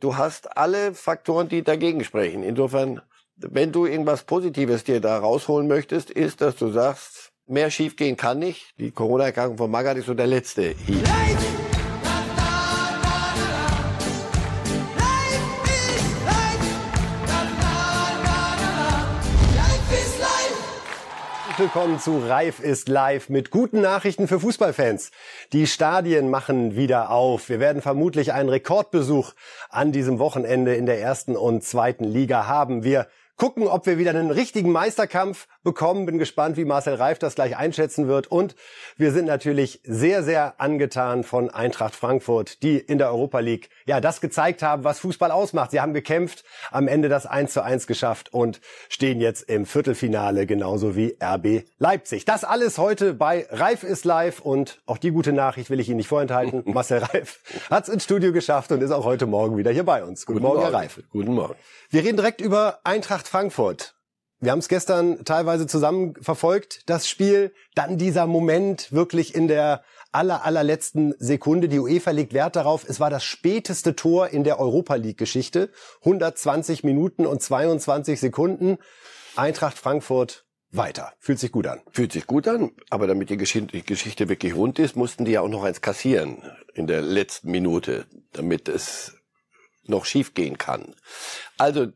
du hast alle Faktoren, die dagegen sprechen. Insofern, wenn du irgendwas Positives dir da rausholen möchtest, ist, dass du sagst, mehr schiefgehen kann nicht. Die Corona-Erkrankung von Magath ist so der letzte Heat. Willkommen zu Reif ist live mit guten Nachrichten für Fußballfans. Die Stadien machen wieder auf. Wir werden vermutlich einen Rekordbesuch an diesem Wochenende in der ersten und zweiten Liga haben. Wir gucken, ob wir wieder einen richtigen Meisterkampf bekommen. Bin gespannt, wie Marcel Reif das gleich einschätzen wird. Und wir sind natürlich sehr, sehr angetan von Eintracht Frankfurt, die in der Europa League ja das gezeigt haben, was Fußball ausmacht. Sie haben gekämpft, am Ende das 1 zu 1 geschafft und stehen jetzt im Viertelfinale, genauso wie RB Leipzig. Das alles heute bei Reif ist live und auch die gute Nachricht will ich Ihnen nicht vorenthalten. Marcel Reif hat es ins Studio geschafft und ist auch heute Morgen wieder hier bei uns. Guten, Guten Morgen, Morgen, Herr Reif. Guten Morgen. Wir reden direkt über Eintracht Frankfurt. Wir haben es gestern teilweise zusammen verfolgt, das Spiel. Dann dieser Moment wirklich in der aller, allerletzten Sekunde. Die UEFA legt Wert darauf. Es war das späteste Tor in der Europa League Geschichte. 120 Minuten und 22 Sekunden. Eintracht Frankfurt weiter. Fühlt sich gut an. Fühlt sich gut an, aber damit die Geschichte wirklich rund ist, mussten die ja auch noch eins kassieren in der letzten Minute, damit es noch schiefgehen kann. Also äh,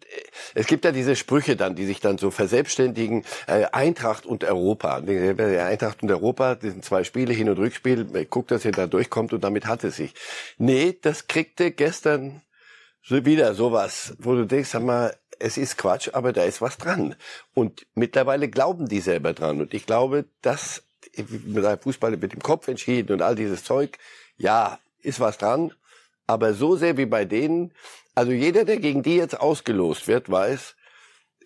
es gibt ja diese Sprüche dann, die sich dann so verselbstständigen. Äh, Eintracht und Europa. Eintracht und Europa, das sind zwei Spiele, Hin- und Rückspiel. Guckt, dass ihr da durchkommt und damit hat es sich. Nee, das kriegte gestern wieder sowas, wo du denkst, sag mal, es ist Quatsch, aber da ist was dran. Und mittlerweile glauben die selber dran. Und ich glaube, dass Fußball mit dem Kopf entschieden und all dieses Zeug, ja, ist was dran. Aber so sehr wie bei denen, also jeder, der gegen die jetzt ausgelost wird, weiß,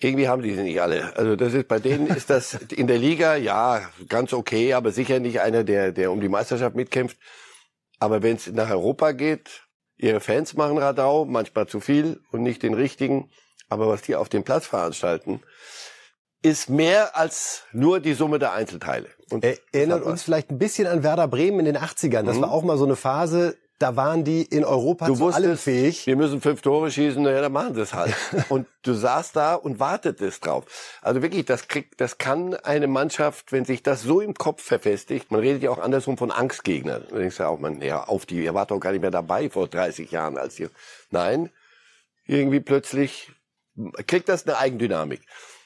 irgendwie haben die sie nicht alle. Also das ist bei denen ist das in der Liga ja ganz okay, aber sicher nicht einer, der der um die Meisterschaft mitkämpft. Aber wenn es nach Europa geht, ihre Fans machen Radau, manchmal zu viel und nicht den richtigen. Aber was die auf dem Platz veranstalten, ist mehr als nur die Summe der Einzelteile. Und Erinnert uns vielleicht ein bisschen an Werder Bremen in den 80ern. Das mhm. war auch mal so eine Phase, da waren die in Europa du zu wusstest, allem fähig. Wir müssen fünf Tore schießen, naja, dann machen sie es halt. und du saßt da und wartetest drauf. Also wirklich, das kriegt, das kann eine Mannschaft, wenn sich das so im Kopf verfestigt, man redet ja auch andersrum von Angstgegnern. Du denkst ja auch, man, ja, auf die, ihr wart doch gar nicht mehr dabei vor 30 Jahren als ihr. Nein, irgendwie plötzlich kriegt das eine Eigendynamik.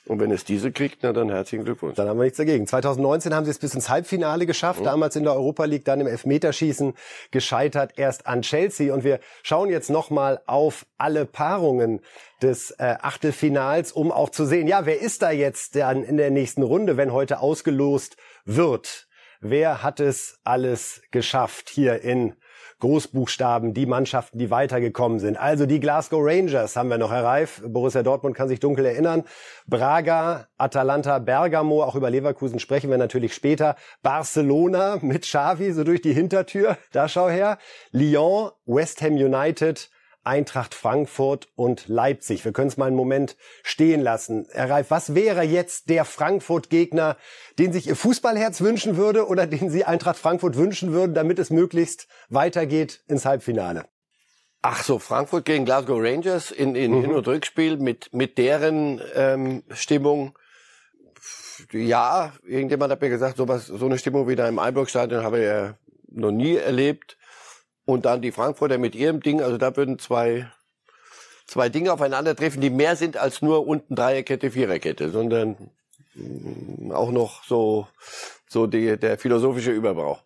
Und wenn es diese kriegt, na dann herzlichen Glückwunsch. Dann haben wir nichts dagegen. 2019 haben sie es bis ins Halbfinale geschafft, mhm. damals in der Europa League, dann im Elfmeterschießen gescheitert, erst an Chelsea. Und wir schauen jetzt nochmal auf alle Paarungen des äh, Achtelfinals, um auch zu sehen, ja, wer ist da jetzt dann in der nächsten Runde, wenn heute ausgelost wird? Wer hat es alles geschafft hier in Großbuchstaben die Mannschaften, die weitergekommen sind. Also die Glasgow Rangers haben wir noch, Herr Reif. Borussia Dortmund kann sich dunkel erinnern. Braga, Atalanta, Bergamo, auch über Leverkusen sprechen wir natürlich später. Barcelona mit Xavi so durch die Hintertür, da schau her. Lyon, West Ham United, Eintracht Frankfurt und Leipzig. Wir können es mal einen Moment stehen lassen. Herr Reif, was wäre jetzt der Frankfurt-Gegner, den sich Ihr Fußballherz wünschen würde oder den Sie Eintracht Frankfurt wünschen würden, damit es möglichst weitergeht ins Halbfinale? Ach so, Frankfurt gegen Glasgow Rangers in, in mhm. Hin- und Rückspiel mit, mit deren ähm, Stimmung. Ja, irgendjemand hat mir gesagt, so, was, so eine Stimmung wie da im Einburgstadion habe ich ja noch nie erlebt. Und dann die Frankfurter mit ihrem Ding, also da würden zwei, zwei Dinge aufeinandertreffen, die mehr sind als nur unten Dreierkette, Viererkette, sondern mm, auch noch so, so die, der philosophische Überbau.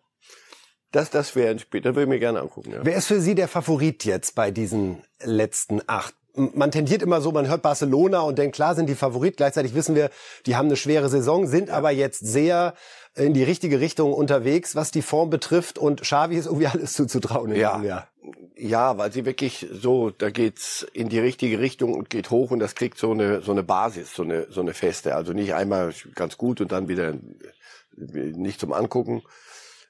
Das, das wäre ein Spiel, das würde ich mir gerne angucken. Ja. Wer ist für Sie der Favorit jetzt bei diesen letzten acht? Man tendiert immer so, man hört Barcelona und denkt, klar sind die Favorit. Gleichzeitig wissen wir, die haben eine schwere Saison, sind aber jetzt sehr in die richtige Richtung unterwegs, was die Form betrifft. Und Xavi ist irgendwie alles zuzutrauen. Ja. Jahr. Ja, weil sie wirklich so, da geht's in die richtige Richtung und geht hoch und das kriegt so eine so eine Basis, so eine so eine feste. Also nicht einmal ganz gut und dann wieder nicht zum Angucken.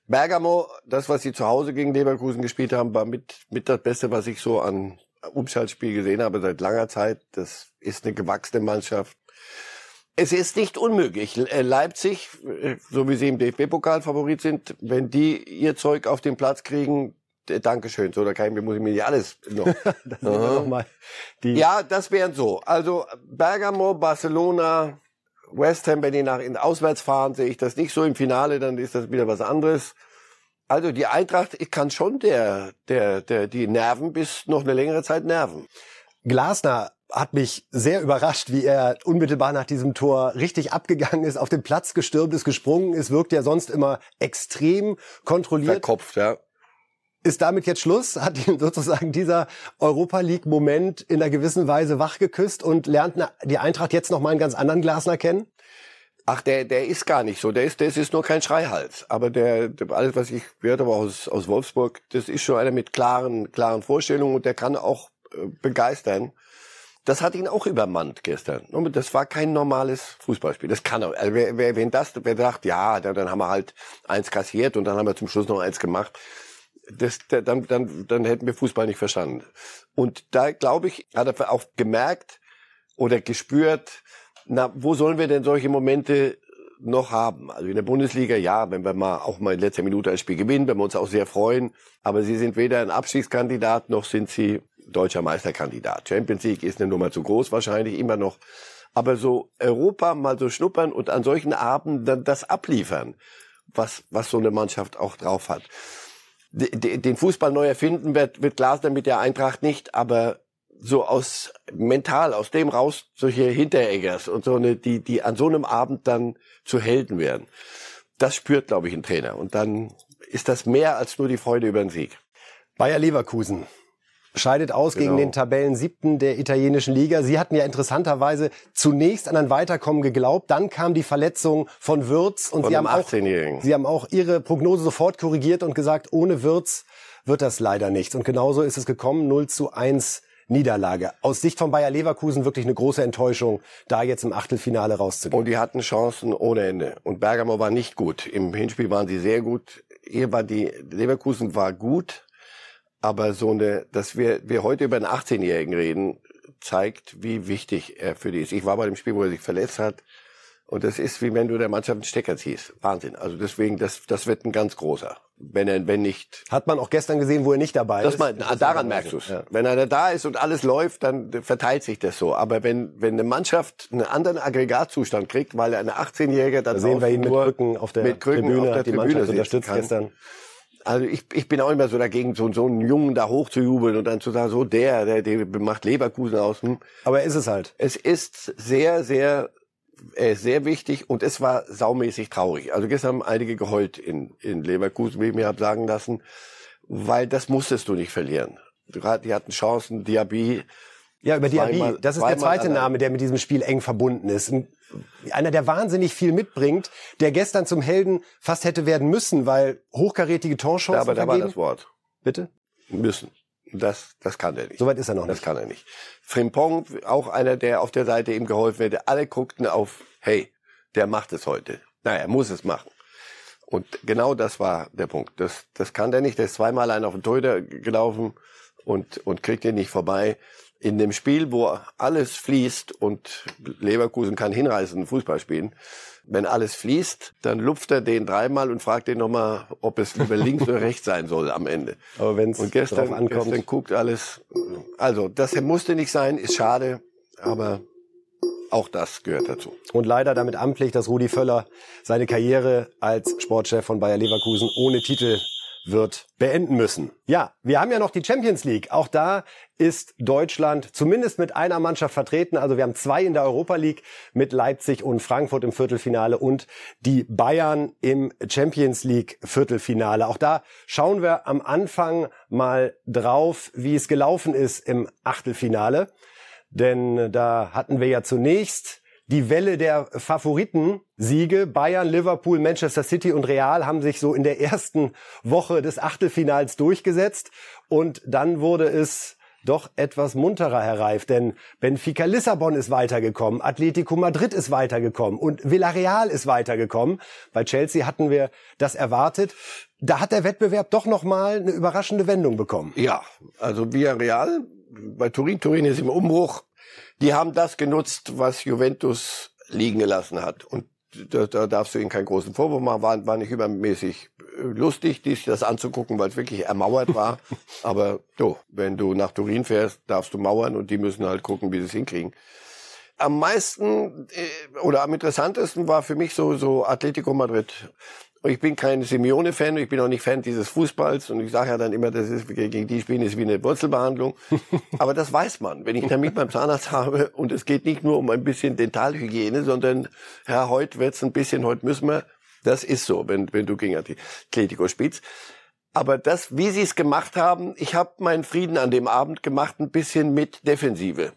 Bergamo, das was sie zu Hause gegen Leverkusen gespielt haben, war mit mit das Beste, was ich so an Umschaltspiel gesehen habe seit langer Zeit. Das ist eine gewachsene Mannschaft es ist nicht unmöglich. Äh, Leipzig, äh, so wie sie im DFB-Pokal Favorit sind, wenn die ihr Zeug auf den Platz kriegen, Dankeschön. So, da kann ich, muss ich mir nicht alles noch. das noch mal die ja, das wären so. Also Bergamo, Barcelona, West Ham, wenn die nach in auswärts fahren, sehe ich das nicht so im Finale, dann ist das wieder was anderes. Also die Eintracht ich kann schon der, der, der, die Nerven bis noch eine längere Zeit nerven. Glasner hat mich sehr überrascht, wie er unmittelbar nach diesem Tor richtig abgegangen ist, auf den Platz gestürmt ist, gesprungen ist, wirkt ja sonst immer extrem kontrolliert. Verkopft, ja. Ist damit jetzt Schluss? Hat ihn sozusagen dieser Europa League Moment in einer gewissen Weise wachgeküsst und lernt die Eintracht jetzt noch mal einen ganz anderen Glasner kennen? Ach, der, der ist gar nicht so. Der ist, der ist nur kein Schreihals. Aber der, alles, was ich gehört habe aus, aus Wolfsburg, das ist schon einer mit klaren, klaren Vorstellungen und der kann auch äh, begeistern. Das hat ihn auch übermannt gestern. Das war kein normales Fußballspiel. Das kann er. Also wer, wer, wenn das, wer sagt, ja, dann haben wir halt eins kassiert und dann haben wir zum Schluss noch eins gemacht. Das, dann, dann, dann hätten wir Fußball nicht verstanden. Und da, glaube ich, hat er auch gemerkt oder gespürt, na, wo sollen wir denn solche Momente noch haben? Also in der Bundesliga, ja, wenn wir mal auch mal in letzter Minute ein Spiel gewinnen, wenn wir uns auch sehr freuen. Aber sie sind weder ein Abstiegskandidat, noch sind sie deutscher Meisterkandidat. Champions League ist eine Nummer zu groß wahrscheinlich immer noch. Aber so Europa mal so schnuppern und an solchen Abenden das abliefern, was, was so eine Mannschaft auch drauf hat. Den Fußball neu erfinden wird, wird Glasner mit der Eintracht nicht, aber so aus mental aus dem raus solche Hintereggers und so eine die die an so einem Abend dann zu Helden werden. Das spürt glaube ich ein Trainer und dann ist das mehr als nur die Freude über den Sieg. Bayer Leverkusen scheidet aus genau. gegen den Tabellen siebten der italienischen Liga. Sie hatten ja interessanterweise zunächst an ein Weiterkommen geglaubt, dann kam die Verletzung von Würz und von Sie haben auch Sie haben auch Ihre Prognose sofort korrigiert und gesagt, ohne Würz wird das leider nichts. Und genauso ist es gekommen, 0 zu 1 Niederlage. Aus Sicht von Bayer Leverkusen wirklich eine große Enttäuschung, da jetzt im Achtelfinale rauszugehen. Und die hatten Chancen ohne Ende. Und Bergamo war nicht gut. Im Hinspiel waren sie sehr gut. Hier war die Leverkusen war gut, aber so eine, dass wir wir heute über einen 18-Jährigen reden, zeigt, wie wichtig er für die ist. Ich war bei dem Spiel, wo er sich verletzt hat. Und das ist wie wenn du der Mannschaft einen Stecker ziehst. Wahnsinn. Also deswegen, das, das wird ein ganz großer. Wenn er, wenn nicht. Hat man auch gestern gesehen, wo er nicht dabei das ist. Man, das daran merkst du es. Ja. Wenn er da ist und alles läuft, dann verteilt sich das so. Aber wenn, wenn eine Mannschaft einen anderen Aggregatzustand kriegt, weil er eine 18-Jährige dann da sehen wir ihn mit Krücken auf der mit Krücken Tribüne, auf der die Tribüne Mannschaft unterstützt kann. gestern. Also ich, ich bin auch immer so dagegen, so, so einen Jungen da hochzujubeln und dann zu sagen, so der, der, der macht Leverkusen aus. Hm. Aber ist es halt. Es ist sehr, sehr äh, sehr wichtig und es war saumäßig traurig. Also gestern haben einige geheult in, in Leverkusen, wie ich mir habe sagen lassen, weil das musstest du nicht verlieren. Die hatten Chancen, Diaby. Ja, über Diaby. Das ist der zweite Name, der mit diesem Spiel eng verbunden ist. Einer, der wahnsinnig viel mitbringt, der gestern zum Helden fast hätte werden müssen, weil hochkarätige Torchancen ja, aber da vergeben. war das Wort. Bitte? Müssen. Das, das kann er nicht. Soweit ist er noch nicht. Das kann er nicht. Frimpong, auch einer, der auf der Seite ihm geholfen hätte. Alle guckten auf, hey, der macht es heute. Naja, er muss es machen. Und genau das war der Punkt. Das, das kann der nicht. Der ist zweimal allein auf den Torhüter gelaufen und, und kriegt ihn nicht vorbei. In dem Spiel, wo alles fließt und Leverkusen kann hinreißenden Fußball spielen, wenn alles fließt, dann lupft er den dreimal und fragt den nochmal, ob es lieber links oder rechts sein soll am Ende. Aber wenn es Und gestern, ankommt, gestern guckt alles. Also, das musste nicht sein, ist schade, aber auch das gehört dazu. Und leider damit amtlich, dass Rudi Völler seine Karriere als Sportchef von Bayer Leverkusen ohne Titel wird beenden müssen. Ja, wir haben ja noch die Champions League. Auch da ist Deutschland zumindest mit einer Mannschaft vertreten. Also wir haben zwei in der Europa League mit Leipzig und Frankfurt im Viertelfinale und die Bayern im Champions League Viertelfinale. Auch da schauen wir am Anfang mal drauf, wie es gelaufen ist im Achtelfinale. Denn da hatten wir ja zunächst die Welle der Favoritensiege. Bayern, Liverpool, Manchester City und Real haben sich so in der ersten Woche des Achtelfinals durchgesetzt. Und dann wurde es doch etwas munterer, Herr Reif, denn Benfica Lissabon ist weitergekommen, Atletico Madrid ist weitergekommen und Villarreal ist weitergekommen. Bei Chelsea hatten wir das erwartet. Da hat der Wettbewerb doch nochmal eine überraschende Wendung bekommen. Ja, also Villarreal, bei Turin, Turin ist im Umbruch. Die haben das genutzt, was Juventus liegen gelassen hat. Und da, da darfst du ihnen keinen großen Vorwurf machen, war, war nicht übermäßig äh, lustig, dich das anzugucken, weil es wirklich ermauert war. Aber so, wenn du nach Turin fährst, darfst du mauern und die müssen halt gucken, wie sie es hinkriegen. Am meisten äh, oder am interessantesten war für mich so, so Atletico Madrid. Ich bin kein Simeone-Fan, ich bin auch nicht Fan dieses Fußballs und ich sage ja dann immer, das ist gegen die spielen ist wie eine Wurzelbehandlung. Aber das weiß man, wenn ich einen Termin beim Zahnarzt habe und es geht nicht nur um ein bisschen Dentalhygiene, sondern ja, heute wird's ein bisschen, heute müssen wir. Das ist so, wenn, wenn du gegen Atletico spielst. Aber das, wie sie es gemacht haben, ich habe meinen Frieden an dem Abend gemacht, ein bisschen mit Defensive.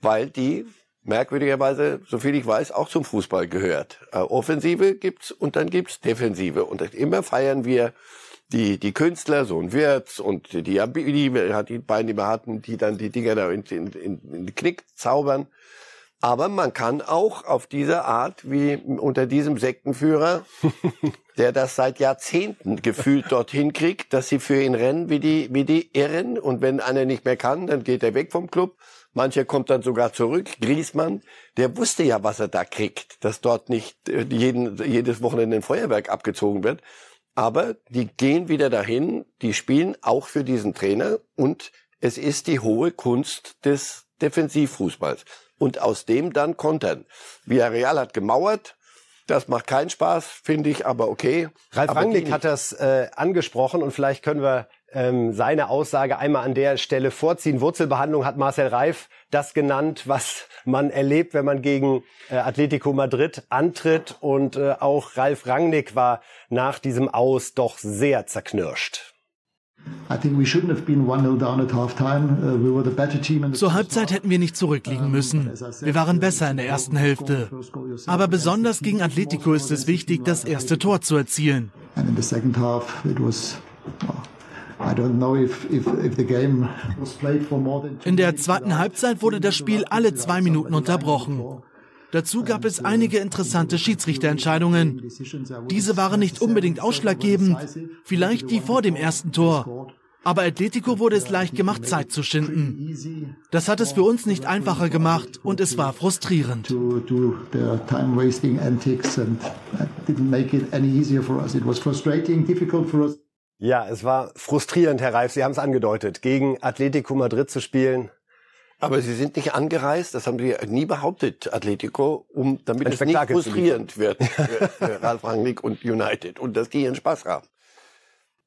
Weil die merkwürdigerweise, soviel ich weiß, auch zum Fußball gehört. Äh, Offensive gibt's und dann gibt's Defensive. Und immer feiern wir die, die Künstler, so ein Wirtz und die, die, die beiden, die wir hatten, die dann die Dinger da in, in, in den Knick zaubern. Aber man kann auch auf diese Art, wie unter diesem Sektenführer, der das seit Jahrzehnten gefühlt dorthin kriegt, dass sie für ihn rennen wie die, wie die Irren. Und wenn einer nicht mehr kann, dann geht er weg vom Club. Mancher kommt dann sogar zurück. Griesmann, der wusste ja, was er da kriegt, dass dort nicht äh, jeden, jedes Wochenende ein Feuerwerk abgezogen wird. Aber die gehen wieder dahin, die spielen auch für diesen Trainer und es ist die hohe Kunst des Defensivfußballs. Und aus dem dann kontern. Villarreal hat gemauert, das macht keinen Spaß, finde ich, aber okay. Ralf aber Rangnick hat das äh, angesprochen und vielleicht können wir ähm, seine Aussage einmal an der Stelle vorziehen. Wurzelbehandlung hat Marcel Reif das genannt, was man erlebt, wenn man gegen äh, Atletico Madrid antritt. Und äh, auch Ralf Rangnick war nach diesem Aus doch sehr zerknirscht. Zur Halbzeit hätten wir nicht zurückliegen müssen. Wir waren besser in der ersten Hälfte. Aber besonders gegen Atletico ist es wichtig, das erste Tor zu erzielen. In der zweiten Halbzeit wurde das Spiel alle zwei Minuten unterbrochen. Dazu gab es einige interessante Schiedsrichterentscheidungen. Diese waren nicht unbedingt ausschlaggebend, vielleicht die vor dem ersten Tor. Aber Atletico wurde es leicht gemacht, Zeit zu schinden. Das hat es für uns nicht einfacher gemacht und es war frustrierend. Ja, es war frustrierend, Herr Reif. Sie haben es angedeutet, gegen Atletico Madrid zu spielen. Aber Sie sind nicht angereist, das haben Sie nie behauptet, Atletico, um, damit es nicht frustrierend wird für, für Ralf Rangnick und United und dass die ihren Spaß haben.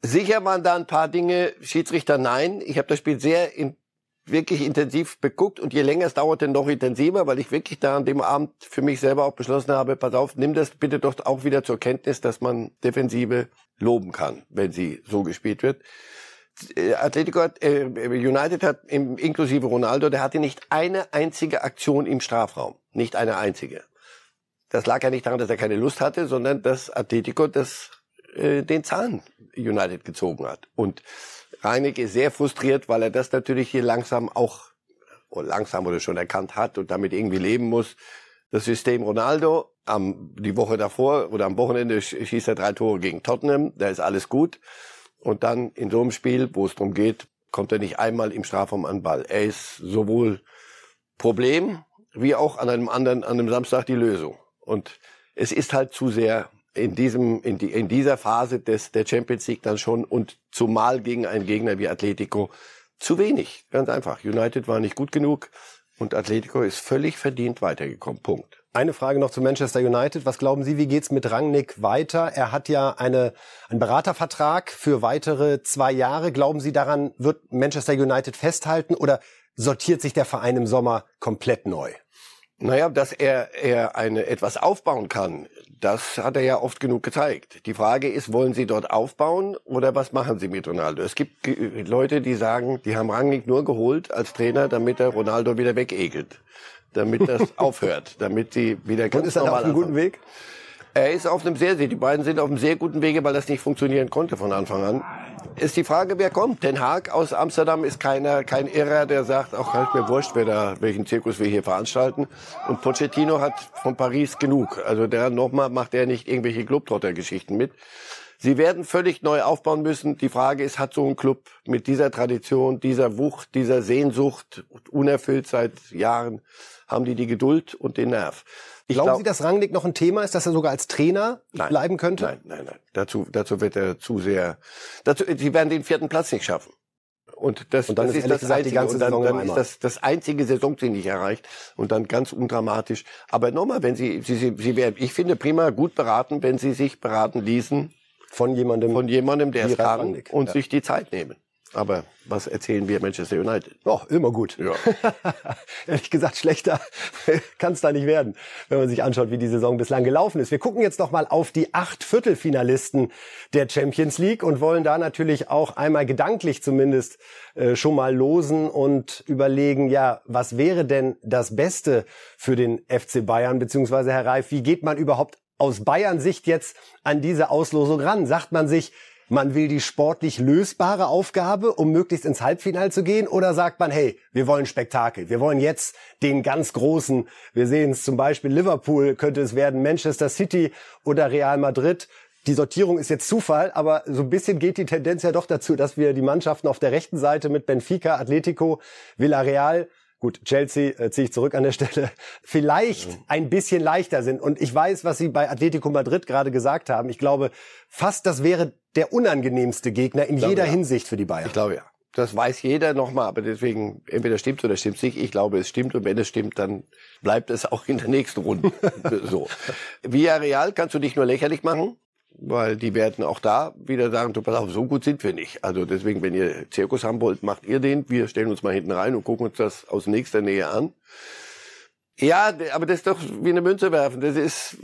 Sicher waren da ein paar Dinge, Schiedsrichter nein. Ich habe das Spiel sehr in, wirklich intensiv beguckt und je länger es dauerte, noch intensiver, weil ich wirklich da an dem Abend für mich selber auch beschlossen habe, pass auf, nimm das bitte doch auch wieder zur Kenntnis, dass man Defensive loben kann, wenn sie so gespielt wird. Äh, Atletico hat, äh, United hat im, inklusive Ronaldo, der hatte nicht eine einzige Aktion im Strafraum. Nicht eine einzige. Das lag ja nicht daran, dass er keine Lust hatte, sondern dass Atletico das, äh, den Zahn United gezogen hat. Und Ist sehr frustriert, weil er das natürlich hier langsam auch, langsam oder schon erkannt hat und damit irgendwie leben muss. Das System Ronaldo, am, die Woche davor oder am Wochenende schießt er drei Tore gegen Tottenham, da ist alles gut. Und dann in so einem Spiel, wo es darum geht, kommt er nicht einmal im Strafraum an Ball. Er ist sowohl Problem wie auch an einem anderen, an einem Samstag die Lösung. Und es ist halt zu sehr in diesem, in, die, in dieser Phase des, der Champions League dann schon und zumal gegen einen Gegner wie Atletico zu wenig. Ganz einfach. United war nicht gut genug und Atletico ist völlig verdient weitergekommen. Punkt. Eine Frage noch zu Manchester United. Was glauben Sie, wie geht's mit Rangnick weiter? Er hat ja eine, einen Beratervertrag für weitere zwei Jahre. Glauben Sie, daran wird Manchester United festhalten oder sortiert sich der Verein im Sommer komplett neu? Naja, dass er, er eine, etwas aufbauen kann, das hat er ja oft genug gezeigt. Die Frage ist, wollen Sie dort aufbauen oder was machen Sie mit Ronaldo? Es gibt Leute, die sagen, die haben Rangnick nur geholt als Trainer, damit er Ronaldo wieder wegekelt damit das aufhört, damit sie wieder ganz Und ist er auf einem guten Weg? Er ist auf einem sehr, die beiden sind auf einem sehr guten Wege, weil das nicht funktionieren konnte von Anfang an. Ist die Frage, wer kommt? Den Haag aus Amsterdam ist keiner, kein Irrer, der sagt, auch halt mir wurscht, wer da, welchen Zirkus wir hier veranstalten. Und Pochettino hat von Paris genug. Also der nochmal macht er nicht irgendwelche Globetrotter-Geschichten mit. Sie werden völlig neu aufbauen müssen. Die Frage ist, hat so ein Club mit dieser Tradition, dieser Wucht, dieser Sehnsucht, unerfüllt seit Jahren, haben die die Geduld und den Nerv? Ich Glauben glaub, Sie, dass Rangnick noch ein Thema ist, dass er sogar als Trainer nein, bleiben könnte? Nein, nein, nein. Dazu, dazu wird er zu sehr. Dazu, sie werden den vierten Platz nicht schaffen. Und das, und dann das ist, ist das gesagt, einzige, die ganze und dann, dann ist das das einzige Saisonziel nicht erreicht und dann ganz undramatisch. Aber nochmal, wenn Sie, Sie, Sie, Sie wären, ich finde prima gut beraten, wenn Sie sich beraten ließen von jemandem, von jemandem, der es kann und ja. sich die Zeit nehmen. Aber was erzählen wir Manchester United? Oh, immer gut. Ja. Ehrlich gesagt, schlechter kann es da nicht werden, wenn man sich anschaut, wie die Saison bislang gelaufen ist. Wir gucken jetzt noch mal auf die acht Viertelfinalisten der Champions League und wollen da natürlich auch einmal gedanklich zumindest äh, schon mal losen und überlegen, ja, was wäre denn das Beste für den FC Bayern, beziehungsweise Herr Reif, wie geht man überhaupt aus Bayern Sicht jetzt an diese Auslosung ran? Sagt man sich, man will die sportlich lösbare Aufgabe, um möglichst ins Halbfinale zu gehen? Oder sagt man, hey, wir wollen Spektakel. Wir wollen jetzt den ganz großen. Wir sehen es zum Beispiel Liverpool könnte es werden, Manchester City oder Real Madrid. Die Sortierung ist jetzt Zufall, aber so ein bisschen geht die Tendenz ja doch dazu, dass wir die Mannschaften auf der rechten Seite mit Benfica, Atletico, Villarreal gut, Chelsea äh, ziehe ich zurück an der Stelle, vielleicht mhm. ein bisschen leichter sind. Und ich weiß, was Sie bei Atletico Madrid gerade gesagt haben. Ich glaube, fast das wäre der unangenehmste Gegner in jeder ja. Hinsicht für die Bayern. Ich glaube ja. Das weiß jeder nochmal, aber deswegen, entweder stimmt oder stimmt nicht. Ich glaube, es stimmt und wenn es stimmt, dann bleibt es auch in der nächsten Runde so. Villarreal kannst du dich nur lächerlich machen weil die werden auch da wieder sagen, du pass auf, so gut sind wir nicht. Also deswegen, wenn ihr Zirkus haben wollt, macht ihr den. Wir stellen uns mal hinten rein und gucken uns das aus nächster Nähe an. Ja, aber das ist doch wie eine Münze werfen. Das ist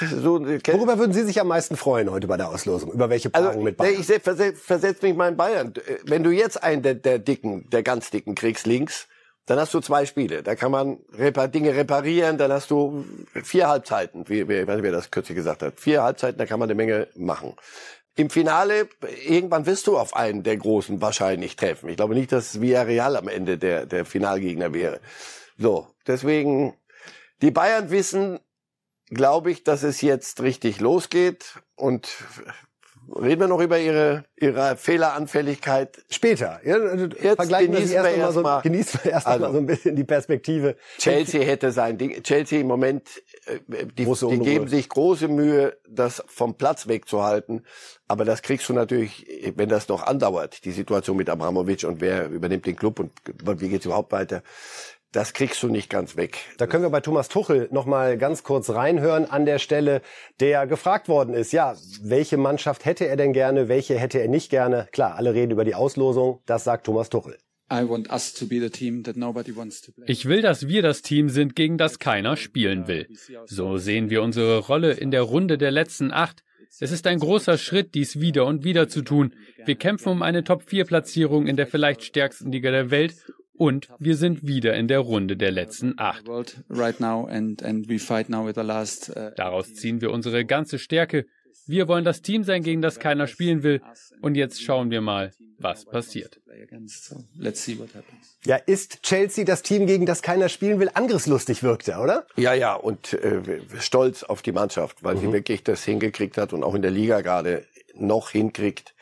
so. Worüber würden Sie sich am meisten freuen heute bei der Auslosung? Über welche Paarung also, mit Bayern? Ich versetze mich mal in Bayern. Wenn du jetzt einen der, der dicken, der ganz dicken kriegst links, dann hast du zwei Spiele. Da kann man Repar Dinge reparieren. Dann hast du vier Halbzeiten, wie, wie wer das kürzlich gesagt hat. Vier Halbzeiten, da kann man eine Menge machen. Im Finale, irgendwann wirst du auf einen der Großen wahrscheinlich treffen. Ich glaube nicht, dass Villarreal am Ende der, der Finalgegner wäre. So, deswegen, die Bayern wissen, glaube ich, dass es jetzt richtig losgeht und Reden wir noch über Ihre, Ihre Fehleranfälligkeit. Später. Ja, also Jetzt vergleichen genießen wir, erst so, mal, genießen wir erst also, mal so ein bisschen die Perspektive. Chelsea hätte sein Ding. Chelsea im Moment, äh, die, die geben sich große Mühe, das vom Platz wegzuhalten. Aber das kriegst du natürlich, wenn das noch andauert, die Situation mit Abramovic und wer übernimmt den Club und wie geht's überhaupt weiter das kriegst du nicht ganz weg. Da können wir bei Thomas Tuchel noch mal ganz kurz reinhören an der Stelle, der gefragt worden ist, ja, welche Mannschaft hätte er denn gerne, welche hätte er nicht gerne? Klar, alle reden über die Auslosung, das sagt Thomas Tuchel. Ich will, dass wir das Team sind, gegen das keiner spielen will. So sehen wir unsere Rolle in der Runde der letzten acht. Es ist ein großer Schritt, dies wieder und wieder zu tun. Wir kämpfen um eine Top-4-Platzierung in der vielleicht stärksten Liga der Welt und wir sind wieder in der Runde der letzten acht. Uh, Daraus ziehen wir unsere ganze Stärke. Wir wollen das Team sein, gegen das keiner spielen will. Und jetzt schauen wir mal, was passiert. Ja, ist Chelsea das Team, gegen das keiner spielen will? Angriffslustig wirkt er, oder? Ja, ja, und äh, stolz auf die Mannschaft, weil mhm. sie wirklich das hingekriegt hat und auch in der Liga gerade noch hinkriegt,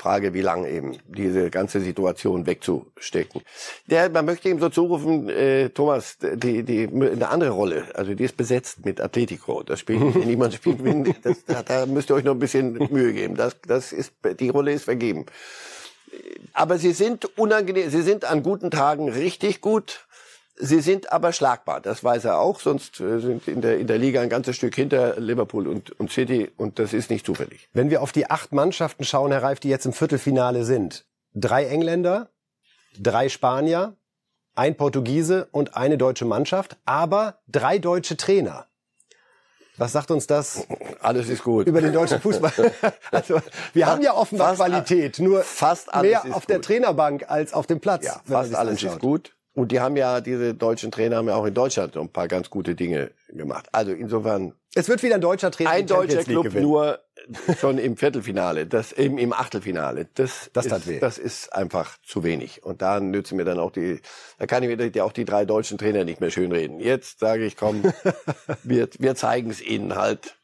Frage, wie lange eben diese ganze Situation wegzustecken. Der, man möchte ihm so zurufen, äh, Thomas, die, die, eine andere Rolle, also die ist besetzt mit Atletico. Das spielt niemand spielt, das, da, da müsst ihr euch noch ein bisschen Mühe geben. Das, das ist, die Rolle ist vergeben. Aber sie sind unangenehm, sie sind an guten Tagen richtig gut. Sie sind aber schlagbar, das weiß er auch, sonst äh, sind in der, in der Liga ein ganzes Stück hinter Liverpool und, und City und das ist nicht zufällig. Wenn wir auf die acht Mannschaften schauen, Herr Reif, die jetzt im Viertelfinale sind, drei Engländer, drei Spanier, ein Portugiese und eine deutsche Mannschaft, aber drei deutsche Trainer. Was sagt uns das? Alles ist gut. Über den deutschen Fußball. also, wir fast, haben ja offenbar Qualität, nur fast alles mehr auf gut. der Trainerbank als auf dem Platz. Ja, fast alles ist gut. Und die haben ja, diese deutschen Trainer haben ja auch in Deutschland so ein paar ganz gute Dinge gemacht. Also insofern. Es wird wieder ein deutscher Trainer. Ein deutscher Club gewinnen. nur schon im Viertelfinale, das im, im Achtelfinale. Das, das, ist, weh. das ist einfach zu wenig. Und da nützen mir dann auch die, da kann ich mir auch die drei deutschen Trainer nicht mehr schön reden. Jetzt sage ich, komm, wir, wir zeigen es ihnen halt.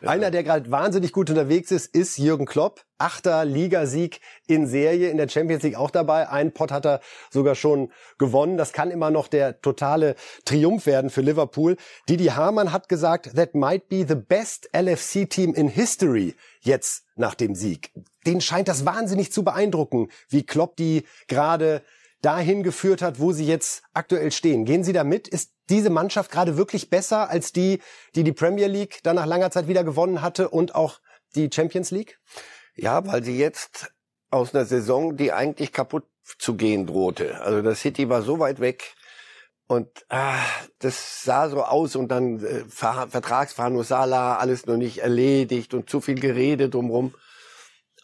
Einer, der gerade wahnsinnig gut unterwegs ist, ist Jürgen Klopp. Achter Ligasieg in Serie in der Champions League auch dabei. Ein Pot hat er sogar schon gewonnen. Das kann immer noch der totale Triumph werden für Liverpool. Didi Hamann hat gesagt, that might be the best LFC team in history jetzt nach dem Sieg. Den scheint das wahnsinnig zu beeindrucken, wie Klopp die gerade dahin geführt hat, wo sie jetzt aktuell stehen. Gehen Sie damit? Ist diese Mannschaft gerade wirklich besser als die, die die Premier League dann nach langer Zeit wieder gewonnen hatte und auch die Champions League? Ja, weil sie jetzt aus einer Saison, die eigentlich kaputt zu gehen drohte. Also das City war so weit weg und ah, das sah so aus und dann äh, Vertragsverhandlung Salah, alles noch nicht erledigt und zu viel Gerede drumherum.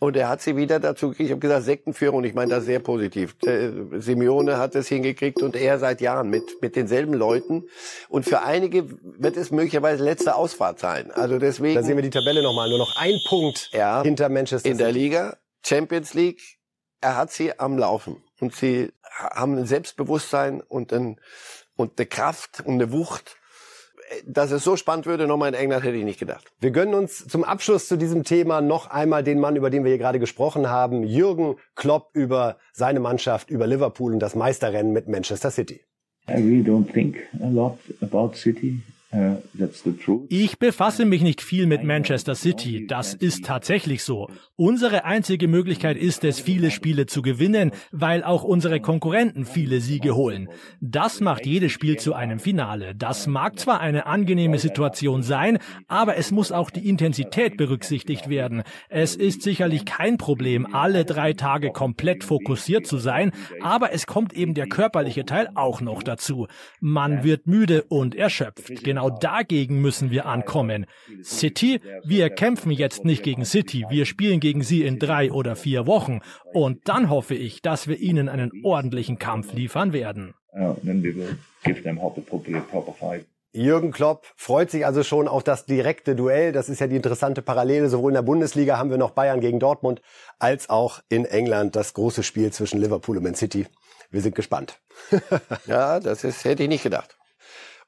Und er hat sie wieder dazu gekriegt. Ich habe gesagt, Sektenführung, ich meine das sehr positiv. Der Simeone hat es hingekriegt und er seit Jahren mit, mit denselben Leuten. Und für einige wird es möglicherweise letzte Ausfahrt sein. Also deswegen. Da sehen wir die Tabelle nochmal. Nur noch ein Punkt ja, hinter Manchester In der Liga, Champions League, er hat sie am Laufen. Und sie haben ein Selbstbewusstsein und, ein, und eine Kraft und eine Wucht dass es so spannend würde, nochmal in England, hätte ich nicht gedacht. Wir gönnen uns zum Abschluss zu diesem Thema noch einmal den Mann, über den wir hier gerade gesprochen haben, Jürgen Klopp über seine Mannschaft, über Liverpool und das Meisterrennen mit Manchester City. I really don't think a lot about City. Ich befasse mich nicht viel mit Manchester City. Das ist tatsächlich so. Unsere einzige Möglichkeit ist es, viele Spiele zu gewinnen, weil auch unsere Konkurrenten viele Siege holen. Das macht jedes Spiel zu einem Finale. Das mag zwar eine angenehme Situation sein, aber es muss auch die Intensität berücksichtigt werden. Es ist sicherlich kein Problem, alle drei Tage komplett fokussiert zu sein, aber es kommt eben der körperliche Teil auch noch dazu. Man wird müde und erschöpft. Genau genau dagegen müssen wir ankommen. City, wir kämpfen jetzt nicht gegen City, wir spielen gegen sie in drei oder vier Wochen. Und dann hoffe ich, dass wir ihnen einen ordentlichen Kampf liefern werden. Jürgen Klopp freut sich also schon auf das direkte Duell. Das ist ja die interessante Parallele. Sowohl in der Bundesliga haben wir noch Bayern gegen Dortmund, als auch in England das große Spiel zwischen Liverpool und Man City. Wir sind gespannt. ja, das ist, hätte ich nicht gedacht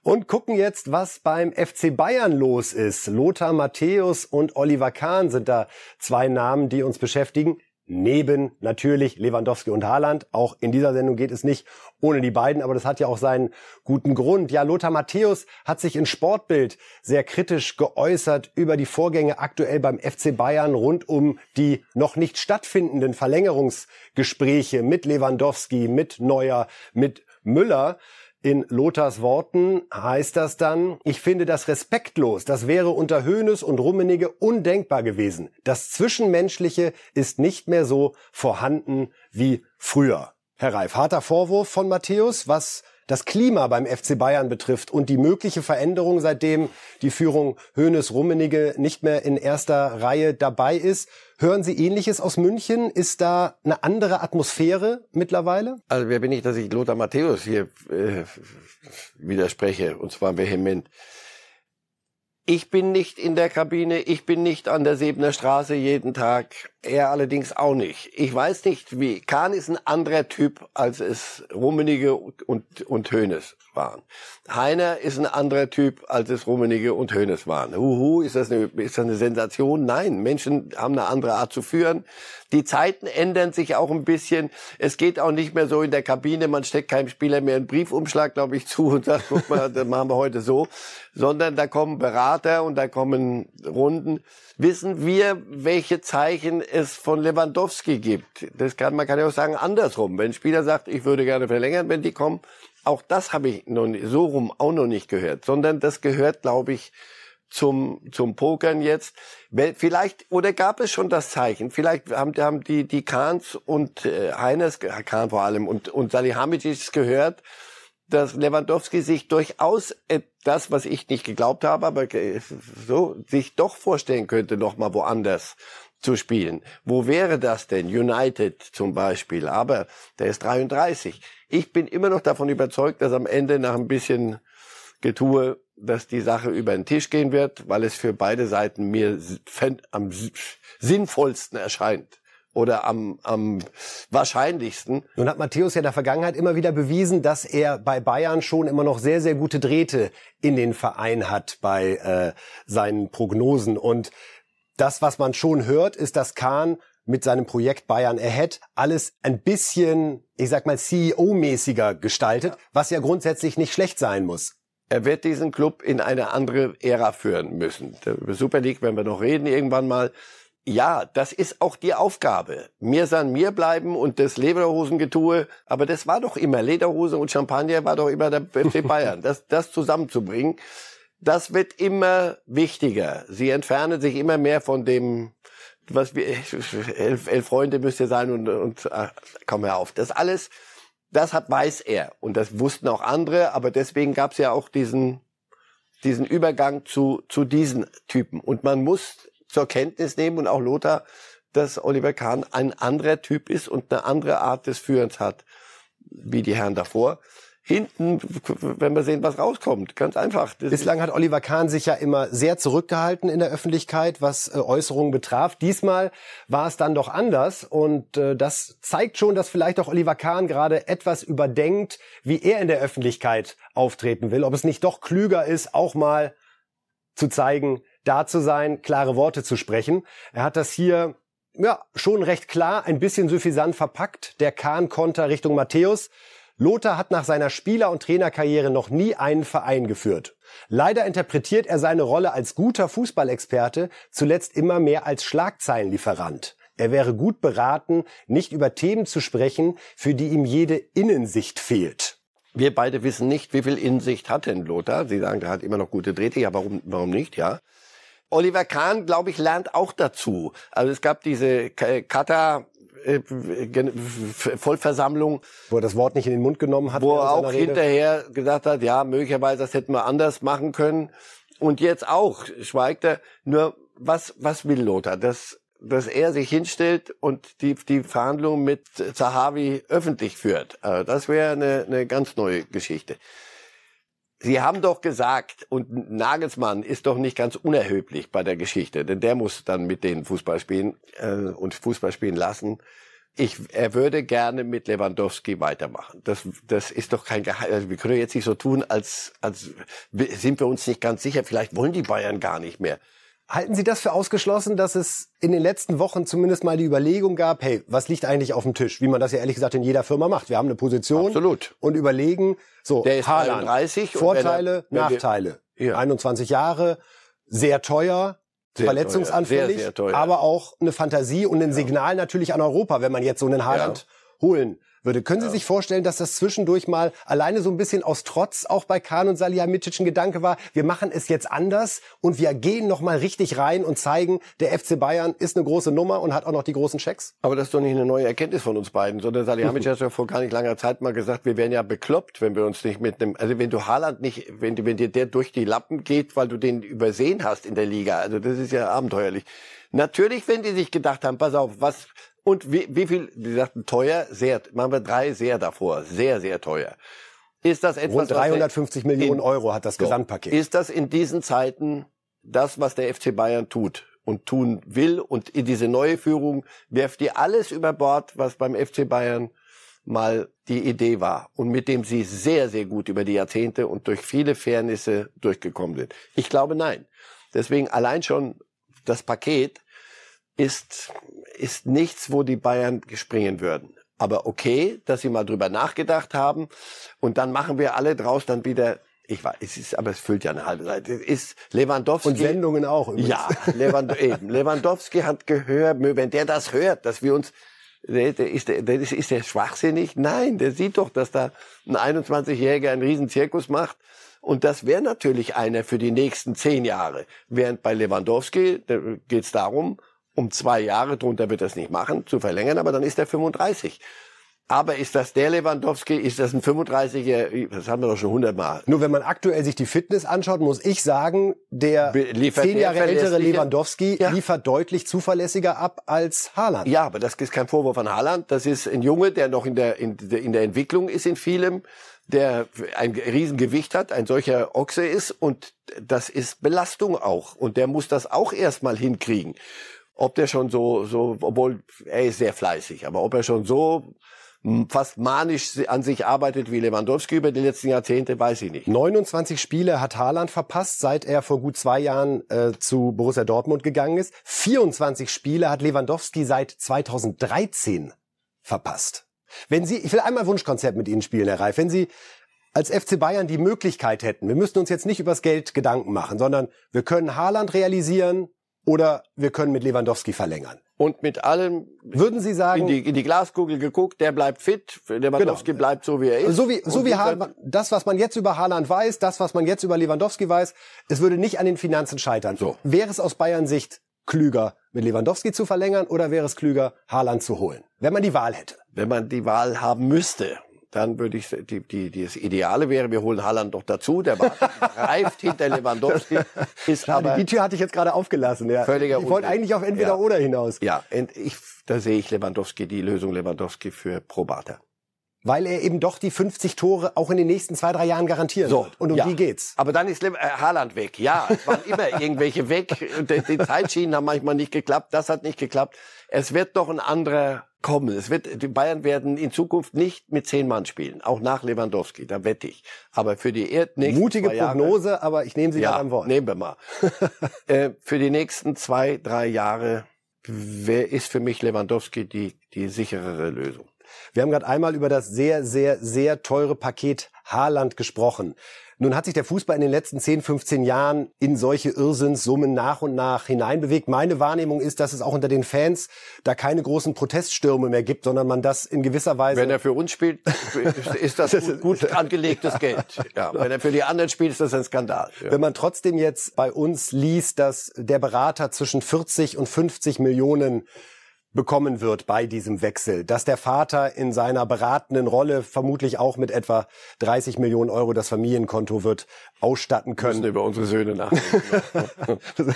und gucken jetzt, was beim FC Bayern los ist. Lothar Matthäus und Oliver Kahn sind da zwei Namen, die uns beschäftigen. Neben natürlich Lewandowski und Haaland. Auch in dieser Sendung geht es nicht ohne die beiden, aber das hat ja auch seinen guten Grund. Ja, Lothar Matthäus hat sich in Sportbild sehr kritisch geäußert über die Vorgänge aktuell beim FC Bayern rund um die noch nicht stattfindenden Verlängerungsgespräche mit Lewandowski, mit Neuer, mit Müller. In Lothars Worten heißt das dann, ich finde das respektlos. Das wäre unter Höhnes und Rummenige undenkbar gewesen. Das Zwischenmenschliche ist nicht mehr so vorhanden wie früher. Herr Reif, harter Vorwurf von Matthäus, was das Klima beim FC Bayern betrifft und die mögliche Veränderung, seitdem die Führung Höhnes Rummenige nicht mehr in erster Reihe dabei ist. Hören Sie Ähnliches aus München? Ist da eine andere Atmosphäre mittlerweile? Also wer bin ich, dass ich Lothar Matthäus hier äh, widerspreche, und zwar vehement. Ich bin nicht in der Kabine, ich bin nicht an der Sebener Straße jeden Tag. Er allerdings auch nicht. Ich weiß nicht, wie. Kahn ist ein anderer Typ, als es Rummenige und, und Hönes waren. Heiner ist ein anderer Typ, als es Rummenige und Hönes waren. Huhu, ist das, eine, ist das eine Sensation? Nein, Menschen haben eine andere Art zu führen. Die Zeiten ändern sich auch ein bisschen. Es geht auch nicht mehr so in der Kabine, man steckt keinem Spieler mehr einen Briefumschlag, glaube ich, zu und sagt, guck mal, das machen wir heute so. Sondern da kommen Berater und da kommen Runden wissen wir, welche Zeichen es von Lewandowski gibt. Das kann, man kann ja auch sagen andersrum. Wenn ein Spieler sagt, ich würde gerne verlängern, wenn die kommen, auch das habe ich noch nicht, so rum auch noch nicht gehört, sondern das gehört, glaube ich, zum, zum Pokern jetzt. Vielleicht, oder gab es schon das Zeichen? Vielleicht haben, haben die, die Kahns und äh, Heiners, Kahn vor allem, und, und Salihamidzic gehört, dass Lewandowski sich durchaus das, was ich nicht geglaubt habe, aber so sich doch vorstellen könnte, noch mal woanders zu spielen. Wo wäre das denn? United zum Beispiel. Aber der ist 33. Ich bin immer noch davon überzeugt, dass am Ende nach ein bisschen Getue, dass die Sache über den Tisch gehen wird, weil es für beide Seiten mir am sinnvollsten erscheint. oder am, am wahrscheinlichsten. Nun hat Matthäus ja in der Vergangenheit immer wieder bewiesen, dass er bei Bayern schon immer noch sehr, sehr gute Drähte in den Verein hat bei äh, seinen Prognosen. Und das, was man schon hört, ist, dass Kahn mit seinem Projekt Bayern Ahead alles ein bisschen, ich sag mal, CEO-mäßiger gestaltet, was ja grundsätzlich nicht schlecht sein muss. Er wird diesen Club in eine andere Ära führen müssen. Über Super League werden wir noch reden irgendwann mal. Ja, das ist auch die Aufgabe. Mir san mir bleiben und das Lederhosengetue, aber das war doch immer, Lederhose und Champagner war doch immer der FC Bayern. Das, das zusammenzubringen, das wird immer wichtiger. Sie entfernen sich immer mehr von dem, was wir, elf, elf Freunde müsst ihr sein und, und ach, komm her auf. Das alles, das hat, weiß er und das wussten auch andere, aber deswegen gab es ja auch diesen, diesen Übergang zu, zu diesen Typen. Und man muss zur Kenntnis nehmen und auch Lothar, dass Oliver Kahn ein anderer Typ ist und eine andere Art des Führens hat, wie die Herren davor. Hinten, wenn wir sehen, was rauskommt, ganz einfach. Das Bislang hat Oliver Kahn sich ja immer sehr zurückgehalten in der Öffentlichkeit, was äh, Äußerungen betraf. Diesmal war es dann doch anders und äh, das zeigt schon, dass vielleicht auch Oliver Kahn gerade etwas überdenkt, wie er in der Öffentlichkeit auftreten will. Ob es nicht doch klüger ist, auch mal zu zeigen, da zu sein, klare Worte zu sprechen. Er hat das hier ja schon recht klar, ein bisschen suffisant verpackt. Der Kahn-Konter Richtung Matthäus. Lothar hat nach seiner Spieler- und Trainerkarriere noch nie einen Verein geführt. Leider interpretiert er seine Rolle als guter Fußballexperte zuletzt immer mehr als Schlagzeilenlieferant. Er wäre gut beraten, nicht über Themen zu sprechen, für die ihm jede Innensicht fehlt. Wir beide wissen nicht, wie viel Innensicht hat denn Lothar. Sie sagen, der hat immer noch gute Drähte. Ja, warum, warum nicht? Ja. Oliver Kahn, glaube ich, lernt auch dazu. Also es gab diese Kata Vollversammlung. Wo er das Wort nicht in den Mund genommen hat. Wo er auch hinterher gesagt hat, ja, möglicherweise das hätten wir anders machen können. Und jetzt auch schweigt er. Nur was, was will Lothar? Dass, dass er sich hinstellt und die, die Verhandlungen mit Zahavi öffentlich führt. Also das wäre eine, eine ganz neue Geschichte. Sie haben doch gesagt, und Nagelsmann ist doch nicht ganz unerheblich bei der Geschichte, denn der muss dann mit denen Fußball spielen äh, und Fußball spielen lassen. Ich, er würde gerne mit Lewandowski weitermachen. Das, das ist doch kein Geheimnis. Also wir können jetzt nicht so tun, als, als sind wir uns nicht ganz sicher. Vielleicht wollen die Bayern gar nicht mehr. Halten Sie das für ausgeschlossen, dass es in den letzten Wochen zumindest mal die Überlegung gab, hey, was liegt eigentlich auf dem Tisch? Wie man das ja ehrlich gesagt in jeder Firma macht. Wir haben eine Position Absolut. und überlegen, so, Der ist Haaland, 31 Vorteile, wenn er, wenn Nachteile. Wir, ja. 21 Jahre, sehr teuer, Sehr verletzungsanfällig, teuer, sehr, sehr teuer. aber auch eine Fantasie und ein Signal natürlich an Europa, wenn man jetzt so einen Haaland holen würde. Können Sie sich vorstellen, dass das zwischendurch mal alleine so ein bisschen aus Trotz auch bei Kahn und Salihamidzic ein Gedanke war, wir machen es jetzt anders und wir gehen noch mal richtig rein und zeigen, der FC Bayern ist eine große Nummer und hat auch noch die großen Checks? Aber das ist doch nicht eine neue Erkenntnis von uns beiden, sondern Salihamidzic hat ja vor gar nicht langer Zeit mal gesagt, wir wären ja bekloppt, wenn wir uns nicht mit einem, also wenn du Haaland nicht, wenn, wenn dir der durch die Lappen geht, weil du den übersehen hast in der Liga, also das ist ja abenteuerlich. Natürlich, wenn die sich gedacht haben, pass auf, was, und wie, wie viel, die sagten teuer, sehr, machen wir drei sehr davor, sehr, sehr teuer. Ist das etwas, Rund 350 Millionen in- Euro hat das Gesamtpaket. ist das in diesen Zeiten das, was der FC Bayern tut und tun will? Und in diese neue Führung werft ihr alles über Bord, was beim FC Bayern mal die Idee war und mit dem sie sehr, sehr gut über die Jahrzehnte und durch viele Fairnisse durchgekommen sind. Ich glaube nein. Deswegen allein schon das Paket ist, ist nichts, wo die Bayern springen würden. Aber okay, dass sie mal drüber nachgedacht haben und dann machen wir alle draus dann wieder, ich weiß, es ist, aber es füllt ja eine halbe Seite, ist Lewandowski. und Sendungen auch. übrigens. Ja, Lewand eben. Lewandowski hat gehört, wenn der das hört, dass wir uns, der, der ist, der, ist der schwachsinnig? Nein, der sieht doch, dass da ein 21-Jähriger einen riesen Zirkus macht. Und das wäre natürlich einer für die nächsten zehn Jahre. Während bei Lewandowski geht es darum, um zwei Jahre, drunter wird er es nicht machen, zu verlängern, aber dann ist er 35. Aber ist das der Lewandowski? Ist das ein 35er? Das haben wir doch schon hundertmal. Nur wenn man aktuell sich die Fitness anschaut, muss ich sagen, der liefert zehn Jahre ältere Lewandowski Ja. liefert deutlich zuverlässiger ab als Haaland. Ja, aber das ist kein Vorwurf an Haaland. Das ist ein Junge, der noch in der, in, in der Entwicklung ist in vielem, der ein Riesengewicht hat, ein solcher Ochse ist und das ist Belastung auch. Und der muss das auch erstmal hinkriegen. ob der schon so, so, obwohl er ist sehr fleißig, aber ob er schon so fast manisch an sich arbeitet wie Lewandowski über die letzten Jahrzehnte, weiß ich nicht. 29 Spiele hat Haaland verpasst, seit er vor gut zwei Jahren äh, zu Borussia Dortmund gegangen ist. 24 Spiele hat Lewandowski seit 2013 verpasst. Wenn Sie, ich will einmal Wunschkonzert mit Ihnen spielen, Herr Reif. Wenn Sie als FC Bayern die Möglichkeit hätten, wir müssten uns jetzt nicht übers Geld Gedanken machen, sondern wir können Haaland realisieren oder wir können mit Lewandowski verlängern und mit allem würden Sie sagen in die, in die Glaskugel geguckt, der bleibt fit, Lewandowski genau. bleibt so wie er ist. So wie so wie Haaland, das was man jetzt über Haaland weiß, das was man jetzt über Lewandowski weiß, es würde nicht an den Finanzen scheitern. So. Wäre es aus Bayern Sicht klüger mit Lewandowski zu verlängern oder wäre es klüger Haaland zu holen, wenn man die Wahl hätte? Wenn man die Wahl haben müsste, dann würde ich, die, die, die, das Ideale wäre, wir holen Haaland doch dazu, der war reift hinter Lewandowski. Ist aber die Tür hatte ich jetzt gerade aufgelassen, ja. Völliger ich wollte eigentlich auf entweder ja. oder hinaus. Ja, und ich, da sehe ich Lewandowski, die Lösung Lewandowski für Probata. Weil er eben doch die 50 Tore auch in den nächsten zwei, drei Jahren garantieren so, wird. Und um ja. die geht's. Aber dann ist äh, Haaland weg. Ja, es waren immer irgendwelche weg. Die, die Zeitschienen haben manchmal nicht geklappt. Das hat nicht geklappt. Es wird doch ein anderer kommen. Es wird, die Bayern werden in Zukunft nicht mit zehn Mann spielen, auch nach Lewandowski, da wette ich. Aber für die nächsten Mutige zwei Jahre, Prognose, aber ich nehme Sie ja, beim Wort. Nehmen wir mal. äh, für die nächsten zwei, drei Jahre wer ist für mich Lewandowski die, die sicherere Lösung. Wir haben gerade einmal über das sehr, sehr, sehr teure Paket Haaland gesprochen. Nun hat sich der Fußball in den letzten 10, 15 Jahren in solche Irrsinnssummen nach und nach hineinbewegt. Meine Wahrnehmung ist, dass es auch unter den Fans da keine großen Proteststürme mehr gibt, sondern man das in gewisser Weise. Wenn er für uns spielt, ist das gut, gut angelegtes Geld. Ja, wenn er für die anderen spielt, ist das ein Skandal. Ja. Wenn man trotzdem jetzt bei uns liest, dass der Berater zwischen 40 und 50 Millionen bekommen wird bei diesem Wechsel, dass der Vater in seiner beratenden Rolle vermutlich auch mit etwa 30 Millionen Euro das Familienkonto wird ausstatten können. Müssen über unsere Söhne nachdenken.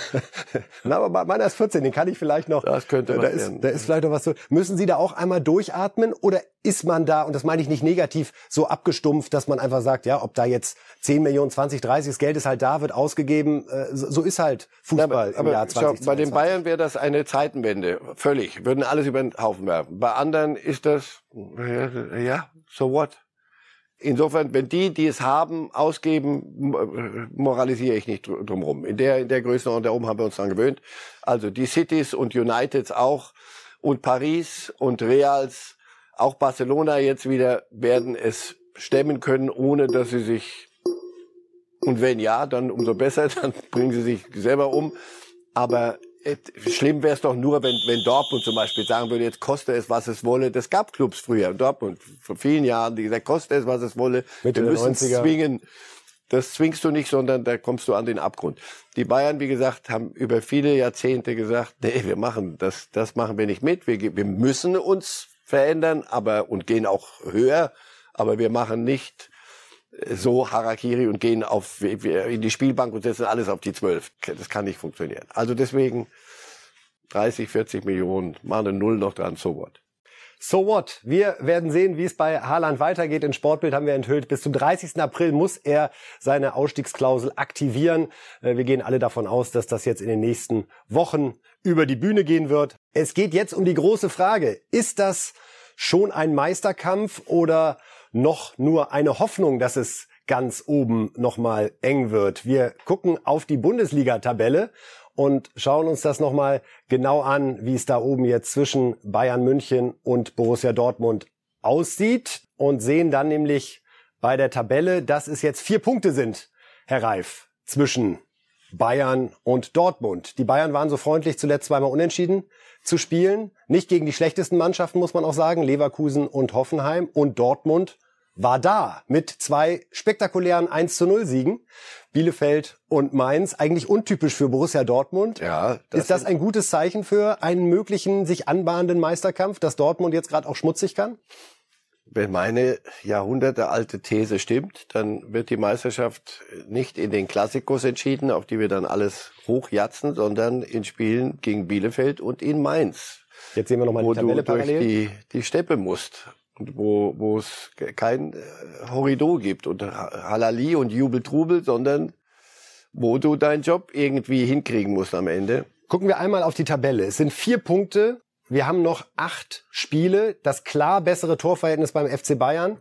Na, aber meiner ist 14, den kann ich vielleicht noch. Das könnte da ist, da ist vielleicht noch was zu. Müssen Sie da auch einmal durchatmen oder ist man da, und das meine ich nicht negativ, so abgestumpft, dass man einfach sagt, ja, ob da jetzt 10 Millionen, 20, 30, das Geld ist halt da, wird ausgegeben, äh, so ist halt Fußball Na, aber, im Jahr 2020. Bei den Bayern wäre das eine Zeitenwende, völlig, würden alles über den Haufen werfen. Bei anderen ist das, ja, so what? Insofern, wenn die, die es haben, ausgeben, moralisiere ich nicht drumherum. In der, in der Größenordnung da oben haben wir uns dran gewöhnt. Also die Cities und Uniteds auch und Paris und Reals, auch Barcelona jetzt wieder werden es stemmen können, ohne dass sie sich, und wenn ja, dann umso besser, dann bringen sie sich selber um. Aber Schlimm wäre es doch nur, wenn, wenn Dortmund zum Beispiel sagen würde, jetzt koste es, was es wolle. Das gab Clubs früher in Dortmund vor vielen Jahren, die gesagt, koste es, was es wolle. Mitte Wir müssen zwingen. Das zwingst du nicht, sondern da kommst du an den Abgrund. Die Bayern, wie gesagt, haben über viele Jahrzehnte gesagt, nee, wir machen das, das machen wir nicht mit. Wir, wir müssen uns verändern, aber und gehen auch höher, aber wir machen nicht so Harakiri und gehen auf in die Spielbank und setzen alles auf die zwölf. Das kann nicht funktionieren. Also deswegen 30, 40 Millionen, mal eine Null noch dran, so what. So what? Wir werden sehen, wie es bei Haaland weitergeht. In Sportbild haben wir enthüllt, bis zum 30. April muss er seine Ausstiegsklausel aktivieren. Äh, wir gehen alle davon aus, dass das jetzt in den nächsten Wochen über die Bühne gehen wird. Es geht jetzt um die große Frage. Ist das schon ein Meisterkampf oder noch nur eine Hoffnung, dass es ganz oben nochmal eng wird. Wir gucken auf die Bundesliga-Tabelle und schauen uns das nochmal genau an, wie es da oben jetzt zwischen Bayern München und Borussia Dortmund aussieht und sehen dann nämlich bei der Tabelle, dass es jetzt vier Punkte sind, Herr Reif, zwischen Bayern und Dortmund. Die Bayern waren so freundlich, zuletzt zweimal unentschieden zu spielen. Nicht gegen die schlechtesten Mannschaften, muss man auch sagen, Leverkusen und Hoffenheim. Und Dortmund war da mit zwei spektakulären 1 zu 0 Siegen. Bielefeld und Mainz, eigentlich untypisch für Borussia Dortmund. Ja, das ist das ein gutes Zeichen für einen möglichen sich anbahnenden Meisterkampf, dass Dortmund jetzt gerade auch schmutzig kann? Wenn meine jahrhundertealte These stimmt, dann wird die Meisterschaft nicht in den Klassikos entschieden, auf die wir dann alles hochjatzen, sondern in Spielen gegen Bielefeld und in Mainz. Jetzt sehen wir nochmal die Tabelle du durch die, die Steppe musst wo, wo es kein äh, Horridor gibt und Halali und Jubeltrubel, sondern wo du deinen Job irgendwie hinkriegen musst am Ende. Gucken wir einmal auf die Tabelle. Es sind vier Punkte. Wir haben noch acht Spiele. Das klar bessere Torverhältnis beim FC Bayern.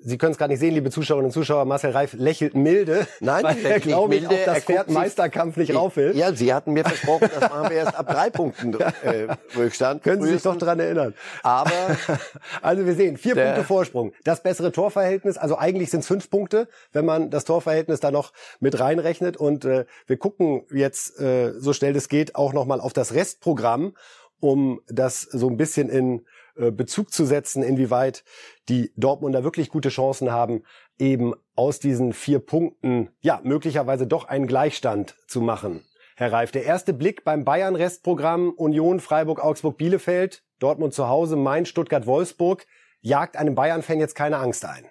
Sie können es gerade nicht sehen, liebe Zuschauerinnen und Zuschauer. Marcel Reif lächelt milde, Nein, weil er, glaube ich, auf das Pferd Meisterkampf nicht rauf will. Ja, Sie hatten mir versprochen, das machen wir erst ab drei Punkten äh, Rückstand. Können Sie sich doch dran erinnern. Aber also wir sehen, vier Punkte Vorsprung. Das bessere Torverhältnis, also eigentlich sind es fünf Punkte, wenn man das Torverhältnis da noch mit reinrechnet. Und äh, wir gucken jetzt, äh, so schnell es geht, auch nochmal auf das Restprogramm, um das so ein bisschen in äh, Bezug zu setzen, inwieweit die Dortmunder wirklich gute Chancen haben, eben aus diesen vier Punkten, ja, möglicherweise doch einen Gleichstand zu machen. Herr Reif, der erste Blick beim Bayern-Restprogramm Union, Freiburg, Augsburg, Bielefeld, Dortmund zu Hause, Mainz, Stuttgart, Wolfsburg, jagt einem Bayern-Fan jetzt keine Angst ein.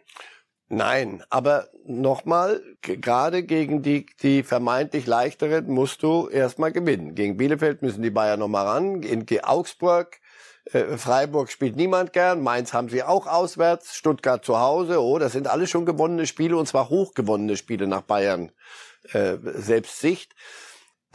Nein, aber nochmal, gerade gegen die, die vermeintlich leichteren musst du erstmal gewinnen. Gegen Bielefeld müssen die Bayern nochmal ran. In Augsburg äh, Freiburg spielt niemand gern, Mainz haben sie auch auswärts, Stuttgart zu Hause. Oh, das sind alles schon gewonnene Spiele und zwar hochgewonnene Spiele nach Bayern äh, Selbstsicht.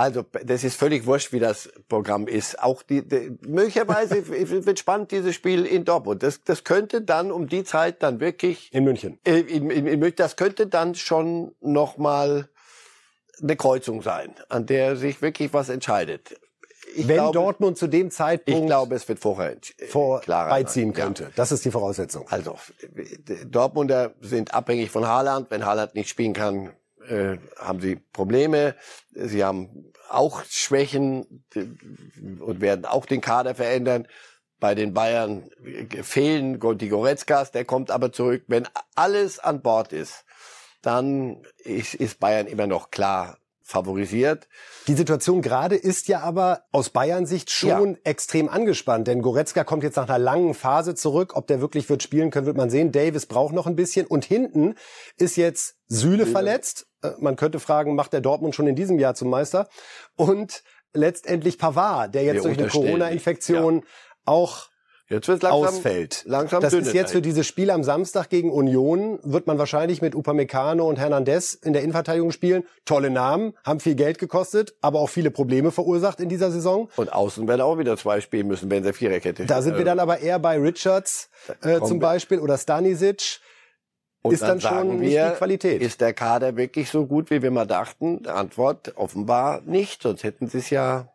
Also das ist völlig wurscht, wie das Programm ist. Auch die, die möglicherweise wird spannend dieses Spiel in Dortmund. Das, das könnte dann um die Zeit dann wirklich in München. Äh, in, in, in München. Das könnte dann schon noch mal eine Kreuzung sein, an der sich wirklich was entscheidet ich wenn glaube, Dortmund zu dem Zeitpunkt ich glaube, es wird vorher vor beiziehen könnte. Ja. Das ist die Voraussetzung. Also Dortmunder sind abhängig von Haaland. Wenn Haaland nicht spielen kann, äh, haben sie Probleme. Sie haben auch Schwächen und werden auch den Kader verändern. Bei den Bayern fehlen die Goretzkas, der kommt aber zurück. Wenn alles an Bord ist, dann ist, ist Bayern immer noch klar favorisiert. Die Situation gerade ist ja aber aus Bayern Sicht schon ja. extrem angespannt, denn Goretzka kommt jetzt nach einer langen Phase zurück. Ob der wirklich wird spielen können, wird man sehen. Davis braucht noch ein bisschen und hinten ist jetzt Süle verletzt. Äh, man könnte fragen, macht der Dortmund schon in diesem Jahr zum Meister? Und letztendlich Pavard, der jetzt Wir durch eine Corona-Infektion ja. auch Jetzt wird's langsam, ausfällt. Langsam das ist jetzt für dieses Spiel am Samstag gegen Union, wird man wahrscheinlich mit Upamecano und Hernandez in der Innenverteidigung spielen. Tolle Namen, haben viel Geld gekostet, aber auch viele Probleme verursacht in dieser Saison. Und außen werden auch wieder zwei spielen müssen, wenn sie Viererkette Da sind wir dann aber eher bei Richards äh, zum Beispiel oder Stanisic. Und ist dann, dann schon wir, die Qualität. Ist der Kader wirklich so gut, wie wir mal dachten? Antwort offenbar nicht, sonst hätten sie es ja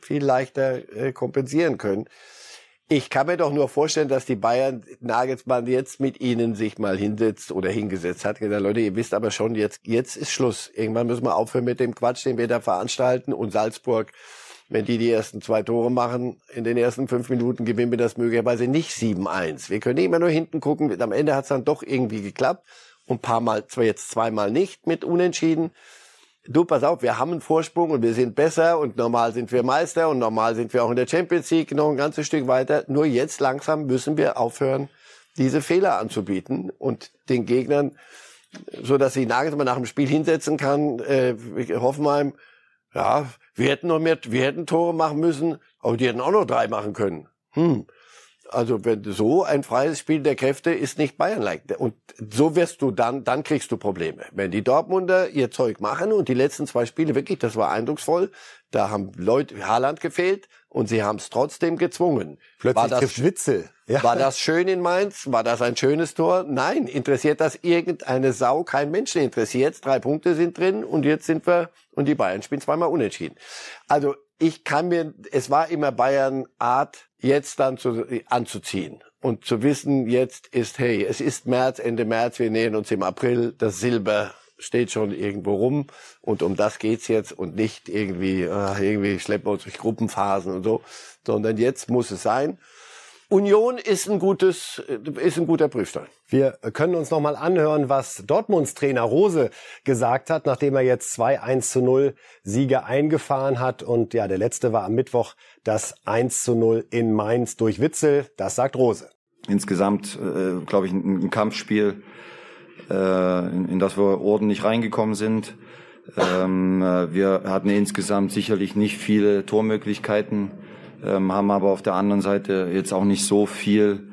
viel leichter äh, kompensieren können. Ich kann mir doch nur vorstellen, dass die Bayern Nagelsmann jetzt mit ihnen sich mal hinsetzt oder hingesetzt hat. Gesagt, Leute, ihr wisst aber schon, jetzt, jetzt ist Schluss. Irgendwann müssen wir aufhören mit dem Quatsch, den wir da veranstalten. Und Salzburg, wenn die die ersten zwei Tore machen, in den ersten fünf Minuten gewinnen wir das möglicherweise nicht 7-1. Wir können immer nur hinten gucken. Am Ende hat es dann doch irgendwie geklappt. Und paar Mal, zwar jetzt zweimal nicht mit Unentschieden du, pass auf, wir haben einen Vorsprung und wir sind besser und normal sind wir Meister und normal sind wir auch in der Champions League noch ein ganzes Stück weiter. Nur jetzt langsam müssen wir aufhören, diese Fehler anzubieten und den Gegnern, so dass sie Nagelsmann nach dem Spiel hinsetzen kann, äh, Hoffenheim, ja, wir hätten noch mehr, wir hätten Tore machen müssen, aber die hätten auch noch drei machen können. Hm. Also wenn so ein freies Spiel der Kräfte ist nicht Bayern-like. Und so wirst du dann, dann kriegst du Probleme. Wenn die Dortmunder ihr Zeug machen und die letzten zwei Spiele wirklich, das war eindrucksvoll, da haben Leute, Haaland gefehlt und sie haben es trotzdem gezwungen. Plötzlich war das, Witzel. Ja. War das schön in Mainz? War das ein schönes Tor? Nein. Interessiert das irgendeine Sau? Kein Mensch interessiert. Drei Punkte sind drin und jetzt sind wir, und die Bayern spielen zweimal unentschieden. Also ich kann mir, es war immer Bayern Art, jetzt dann zu, anzuziehen und zu wissen, jetzt ist, hey, es ist März, Ende März, wir nähern uns im April, das Silber steht schon irgendwo rum und um das geht's jetzt und nicht irgendwie, äh, irgendwie schleppen wir uns durch Gruppenphasen und so, sondern jetzt muss es sein. Union ist ein gutes, ist ein guter Prüfstein. Wir können uns noch mal anhören, was Dortmunds Trainer Rose gesagt hat, nachdem er jetzt zwei 1 zu 0 Siege eingefahren hat. Und ja, der letzte war am Mittwoch das 1 zu 0 in Mainz durch Witzel. Das sagt Rose. Insgesamt, äh, glaube ich, ein, ein Kampfspiel, äh, in, in, das wir ordentlich reingekommen sind. Ähm, äh, wir hatten insgesamt sicherlich nicht viele Tormöglichkeiten ähm, haben aber auf der anderen Seite jetzt auch nicht so viel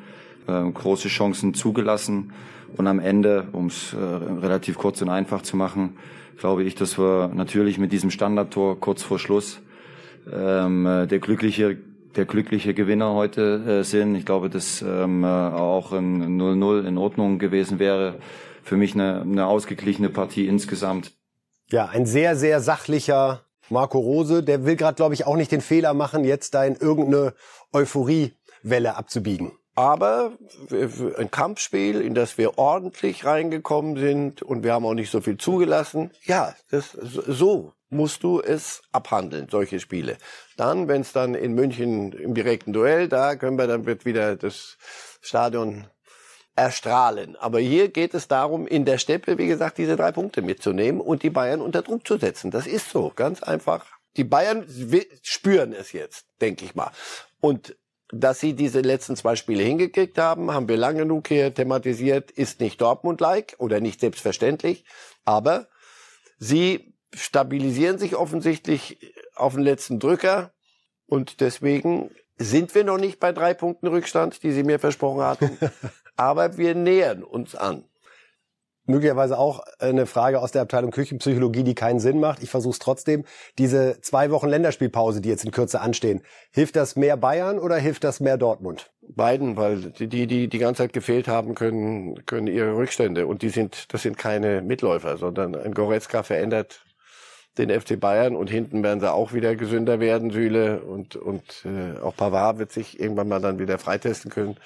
äh, große Chancen zugelassen. Und am Ende, um es äh, relativ kurz und einfach zu machen, glaube ich, dass wir natürlich mit diesem Standardtor kurz vor Schluss ähm, der glückliche der glückliche Gewinner heute äh, sind. Ich glaube, dass ähm, auch ein 0-0 in Ordnung gewesen wäre. Für mich eine, eine ausgeglichene Partie insgesamt. Ja, ein sehr, sehr sachlicher Marco Rose. Der will gerade, glaube ich, auch nicht den Fehler machen, jetzt da in irgendeine Euphoriewelle abzubiegen. Aber ein Kampfspiel, in das wir ordentlich reingekommen sind und wir haben auch nicht so viel zugelassen. Ja, das, so musst du es abhandeln, solche Spiele. Dann, wenn es dann in München im direkten Duell, da können wir dann wird wieder das Stadion erstrahlen. Aber hier geht es darum, in der Steppe, wie gesagt, diese drei Punkte mitzunehmen und die Bayern unter Druck zu setzen. Das ist so, ganz einfach. Die Bayern spüren es jetzt, denke ich mal. Und dass sie diese letzten zwei Spiele hingekriegt haben, haben wir lange genug hier thematisiert, ist nicht Dortmund-like oder nicht selbstverständlich, aber sie stabilisieren sich offensichtlich auf den letzten Drücker und deswegen sind wir noch nicht bei drei Punkten Rückstand, die sie mir versprochen hatten, aber wir nähern uns an möglicherweise auch eine Frage aus der Abteilung Küchenpsychologie, die keinen Sinn macht. Ich versuche es trotzdem. Diese zwei Wochen Länderspielpause, die jetzt in Kürze anstehen, hilft das mehr Bayern oder hilft das mehr Dortmund? Beiden, weil die, die, die die ganze Zeit gefehlt haben, können, können ihre Rückstände. Und die sind, das sind keine Mitläufer, sondern ein Goretzka verändert den FC Bayern und hinten werden sie auch wieder gesünder werden, Süle und, und äh, auch Pavard wird sich irgendwann mal dann wieder freitesten können.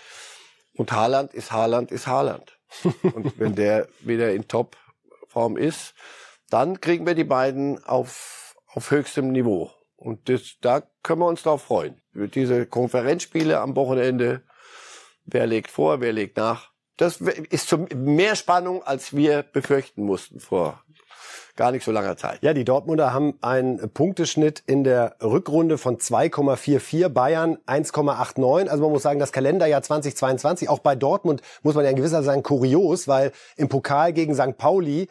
Und Haaland ist Haaland ist Haaland. Und wenn der wieder in Topform ist, dann kriegen wir die beiden auf, auf höchstem Niveau. Und das, da können wir uns drauf freuen. Diese Konferenzspiele am Wochenende, wer legt vor, wer legt nach. Das ist zum, mehr Spannung, als wir befürchten mussten vor gar nicht so langer Zeit. Ja, die Dortmunder haben einen Punkteschnitt in der Rückrunde von 2,44, Bayern 1,89. Also man muss sagen, das Kalenderjahr 2022, auch bei Dortmund muss man ja in gewisser sagen kurios, weil im Pokal gegen St. Pauli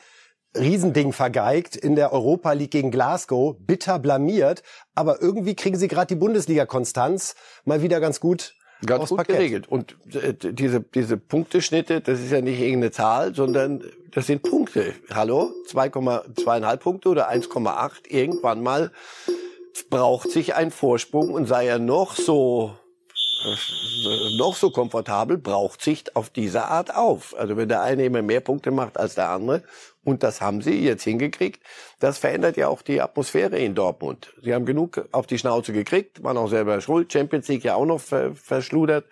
Riesending vergeigt, in der Europa League gegen Glasgow bitter blamiert, aber irgendwie kriegen sie gerade die Bundesliga-Konstanz mal wieder ganz gut Ganz gut Parkett. geregelt. Und äh, diese, diese Punkteschnitte, das ist ja nicht irgendeine Zahl, sondern das sind Punkte. Hallo? 2,2,5 Punkte oder 1,8. Irgendwann mal braucht sich ein Vorsprung und sei er noch so noch so komfortabel, braucht sich auf diese Art auf. Also wenn der eine immer mehr Punkte macht als der andere und das haben sie jetzt hingekriegt. Das verändert ja auch die Atmosphäre in Dortmund. Sie haben genug auf die Schnauze gekriegt, waren auch selber schuld. Champions League ja auch noch verschludert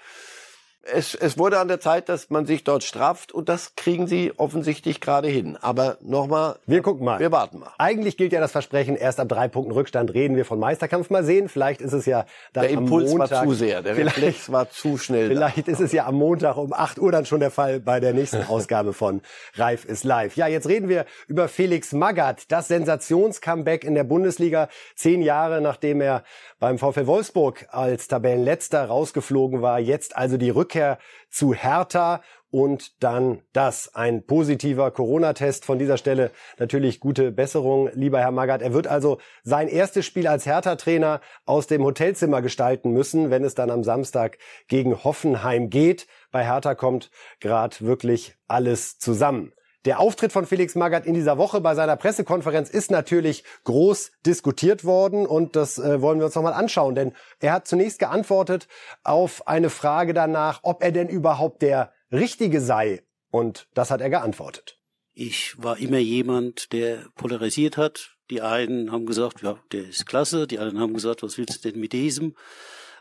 es, es wurde an der Zeit, dass man sich dort strafft und das kriegen sie offensichtlich gerade hin. Aber nochmal, wir gucken mal. Wir warten mal. Eigentlich gilt ja das Versprechen, erst ab drei Punkten Rückstand reden wir von Meisterkampf. Mal sehen, vielleicht ist es ja dann Der Impuls am Montag, war zu sehr, der Reflex war zu schnell. Vielleicht da. ist es ja am Montag um 8 Uhr dann schon der Fall bei der nächsten Ausgabe von Reif ist live. Ja, jetzt reden wir über Felix Magath, das Sensationscomeback in der Bundesliga. Zehn Jahre nachdem er beim VfL Wolfsburg als Tabellenletzter rausgeflogen war. Jetzt also die Rückkehr zu Hertha und dann das. Ein positiver Corona-Test von dieser Stelle. Natürlich gute Besserung, lieber Herr Magath. Er wird also sein erstes Spiel als Hertha-Trainer aus dem Hotelzimmer gestalten müssen, wenn es dann am Samstag gegen Hoffenheim geht. Bei Hertha kommt gerade wirklich alles zusammen. Der Auftritt von Felix Magath in dieser Woche bei seiner Pressekonferenz ist natürlich groß diskutiert worden und das äh, wollen wir uns nochmal anschauen, denn er hat zunächst geantwortet auf eine Frage danach, ob er denn überhaupt der Richtige sei und das hat er geantwortet. Ich war immer jemand, der polarisiert hat. Die einen haben gesagt, ja, der ist klasse, die anderen haben gesagt, was willst du denn mit diesem?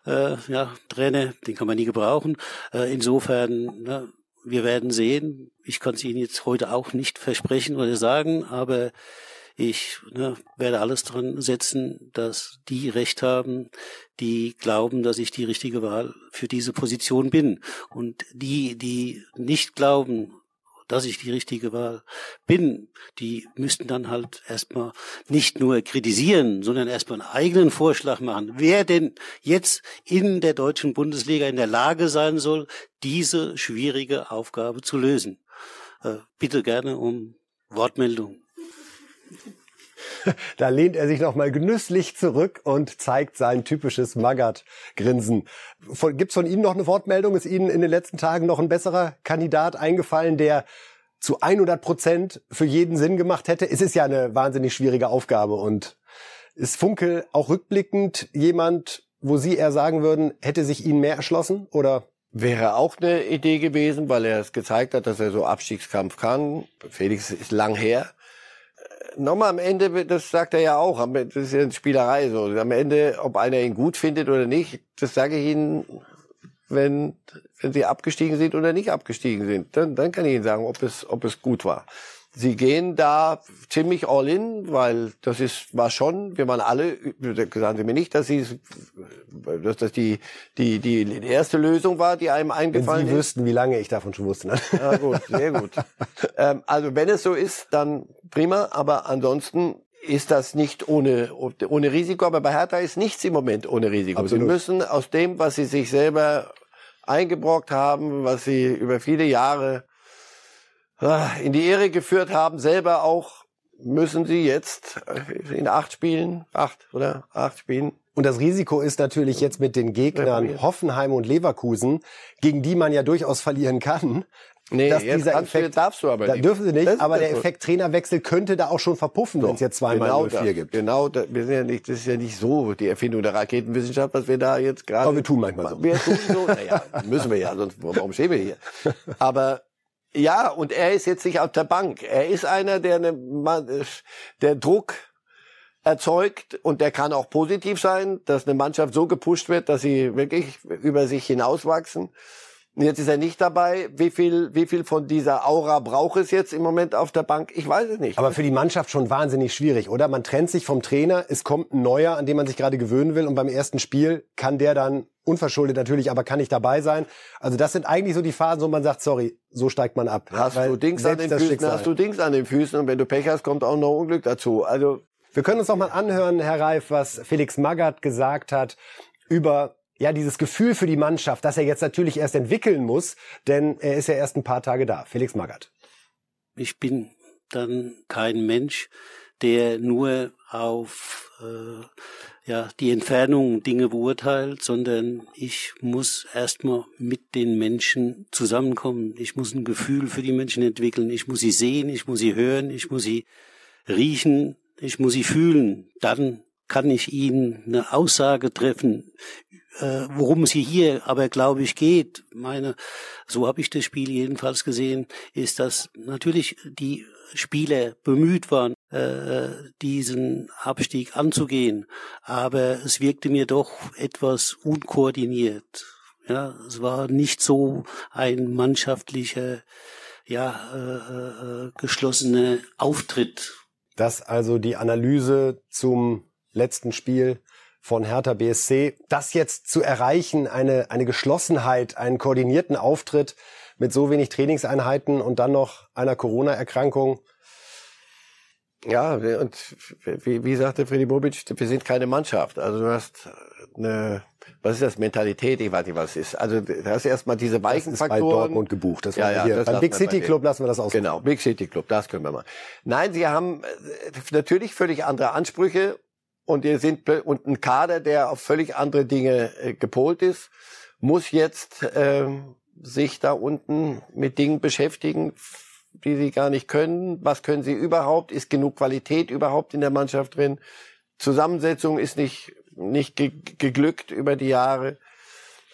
Äh, ja, Trainer, den kann man nie gebrauchen. Äh, insofern, ne, wir werden sehen. Ich kann es Ihnen jetzt heute auch nicht versprechen oder sagen, aber ich ne, werde alles dran setzen, dass die Recht haben, die glauben, dass ich die richtige Wahl für diese Position bin. Und die, die nicht glauben, dass ich die richtige Wahl bin, die müssten dann halt erstmal nicht nur kritisieren, sondern erstmal einen eigenen Vorschlag machen, wer denn jetzt in der deutschen Bundesliga in der Lage sein soll, diese schwierige Aufgabe zu lösen. Äh, bitte gerne um Wortmeldung. Da lehnt er sich nochmal genüsslich zurück und zeigt sein typisches Magath-Grinsen. Gibt's von Ihnen noch eine Wortmeldung? Ist Ihnen in den letzten Tagen noch ein besserer Kandidat eingefallen, der zu 100 Prozent für jeden Sinn gemacht hätte? Es ist ja eine wahnsinnig schwierige Aufgabe und Ist Funkel auch rückblickend jemand, wo Sie eher sagen würden, hätte sich Ihnen mehr erschlossen oder? Wäre auch eine Idee gewesen, weil er es gezeigt hat, dass er so Abstiegskampf kann. Felix ist lang her. Nochmal am Ende, das sagt er ja auch, das ist ja eine Spielerei so. Am Ende, ob einer ihn gut findet oder nicht, das sage ich Ihnen, wenn, wenn Sie abgestiegen sind oder nicht abgestiegen sind. Dann, dann kann ich Ihnen sagen, ob es, ob es gut war sie gehen da ziemlich all in, weil das ist war schon, wir waren alle, sagen Sie mir nicht, dass sie dass das die die die erste Lösung war, die einem eingefallen wenn sie ist. wüssten, wie lange ich davon schon wusste. Ne? Ja, gut, sehr gut. ähm, also wenn es so ist, dann prima, aber ansonsten ist das nicht ohne ohne Risiko, aber bei Hertha ist nichts im Moment ohne Risiko. Absolut. Sie müssen aus dem, was sie sich selber eingebrockt haben, was sie über viele Jahre Ah, in die Ehre geführt haben, selber auch, müssen sie jetzt in acht Spielen, acht oder acht Spielen. Und das Risiko ist natürlich jetzt mit den Gegnern Hoffenheim und Leverkusen, gegen die man ja durchaus verlieren kann. Nee, dass jetzt dieser Effekt, du, darfst du aber nicht. dürfen sie nicht, das aber der Effekt Trainerwechsel könnte da auch schon verpuffen, so, wenn es jetzt zweimal genau 04 gibt. Genau, das, wir sind ja nicht, das ist ja nicht so die Erfindung der Raketenwissenschaft, was wir da jetzt gerade. Aber wir tun manchmal so. Wir tun so, naja, müssen wir ja, sonst warum stehen wir hier? Aber ja, und er ist jetzt nicht auf der Bank. Er ist einer, der, eine, der Druck erzeugt und der kann auch positiv sein, dass eine Mannschaft so gepusht wird, dass sie wirklich über sich hinauswachsen. Jetzt ist er nicht dabei. Wie viel, wie viel von dieser Aura braucht es jetzt im Moment auf der Bank? Ich weiß es nicht. Aber für die Mannschaft schon wahnsinnig schwierig, oder? Man trennt sich vom Trainer, es kommt ein neuer, an dem man sich gerade gewöhnen will und beim ersten Spiel kann der dann unverschuldet natürlich, aber kann nicht dabei sein. Also das sind eigentlich so die Phasen, wo man sagt, sorry, so steigt man ab. Hast du Dings an den Füßen, Schicksal. hast du Dings an den Füßen und wenn du Pech hast, kommt auch noch Unglück dazu. Also wir können uns noch mal anhören, Herr Reif, was Felix Magath gesagt hat über ja, dieses Gefühl für die Mannschaft, das er jetzt natürlich erst entwickeln muss, denn er ist ja erst ein paar Tage da. Felix Magath. Ich bin dann kein Mensch, der nur auf äh, ja, die Entfernung Dinge beurteilt, sondern ich muss erstmal mit den Menschen zusammenkommen. Ich muss ein Gefühl für die Menschen entwickeln. Ich muss sie sehen, ich muss sie hören, ich muss sie riechen, ich muss sie fühlen. Dann kann ich ihnen eine Aussage treffen äh, worum es hier aber, glaube ich, geht, meine, so habe ich das Spiel jedenfalls gesehen, ist, dass natürlich die Spieler bemüht waren, äh, diesen Abstieg anzugehen, aber es wirkte mir doch etwas unkoordiniert. Ja, es war nicht so ein mannschaftlicher, ja, äh, äh, geschlossener Auftritt. Das also die Analyse zum letzten Spiel von Hertha BSC. Das jetzt zu erreichen, eine, eine Geschlossenheit, einen koordinierten Auftritt mit so wenig Trainingseinheiten und dann noch einer Corona-Erkrankung. Ja, und wie, wie sagte Freddy Bobic, wir sind keine Mannschaft. Also du hast eine, was ist das, Mentalität, ich weiß nicht, was es ist. Also du hast erstmal diese weichen das ist Faktoren. bei Dortmund gebucht. Das ja, ja, hier. Beim Big City Club lassen wir das aus. Genau, Big City Club, das können wir mal. Nein, sie haben äh, natürlich völlig andere Ansprüche und ihr sind und ein Kader, der auf völlig andere Dinge äh, gepolt ist, muss jetzt äh, sich da unten mit Dingen beschäftigen, die sie gar nicht können. Was können sie überhaupt? Ist genug Qualität überhaupt in der Mannschaft drin? Zusammensetzung ist nicht nicht ge geglückt über die Jahre.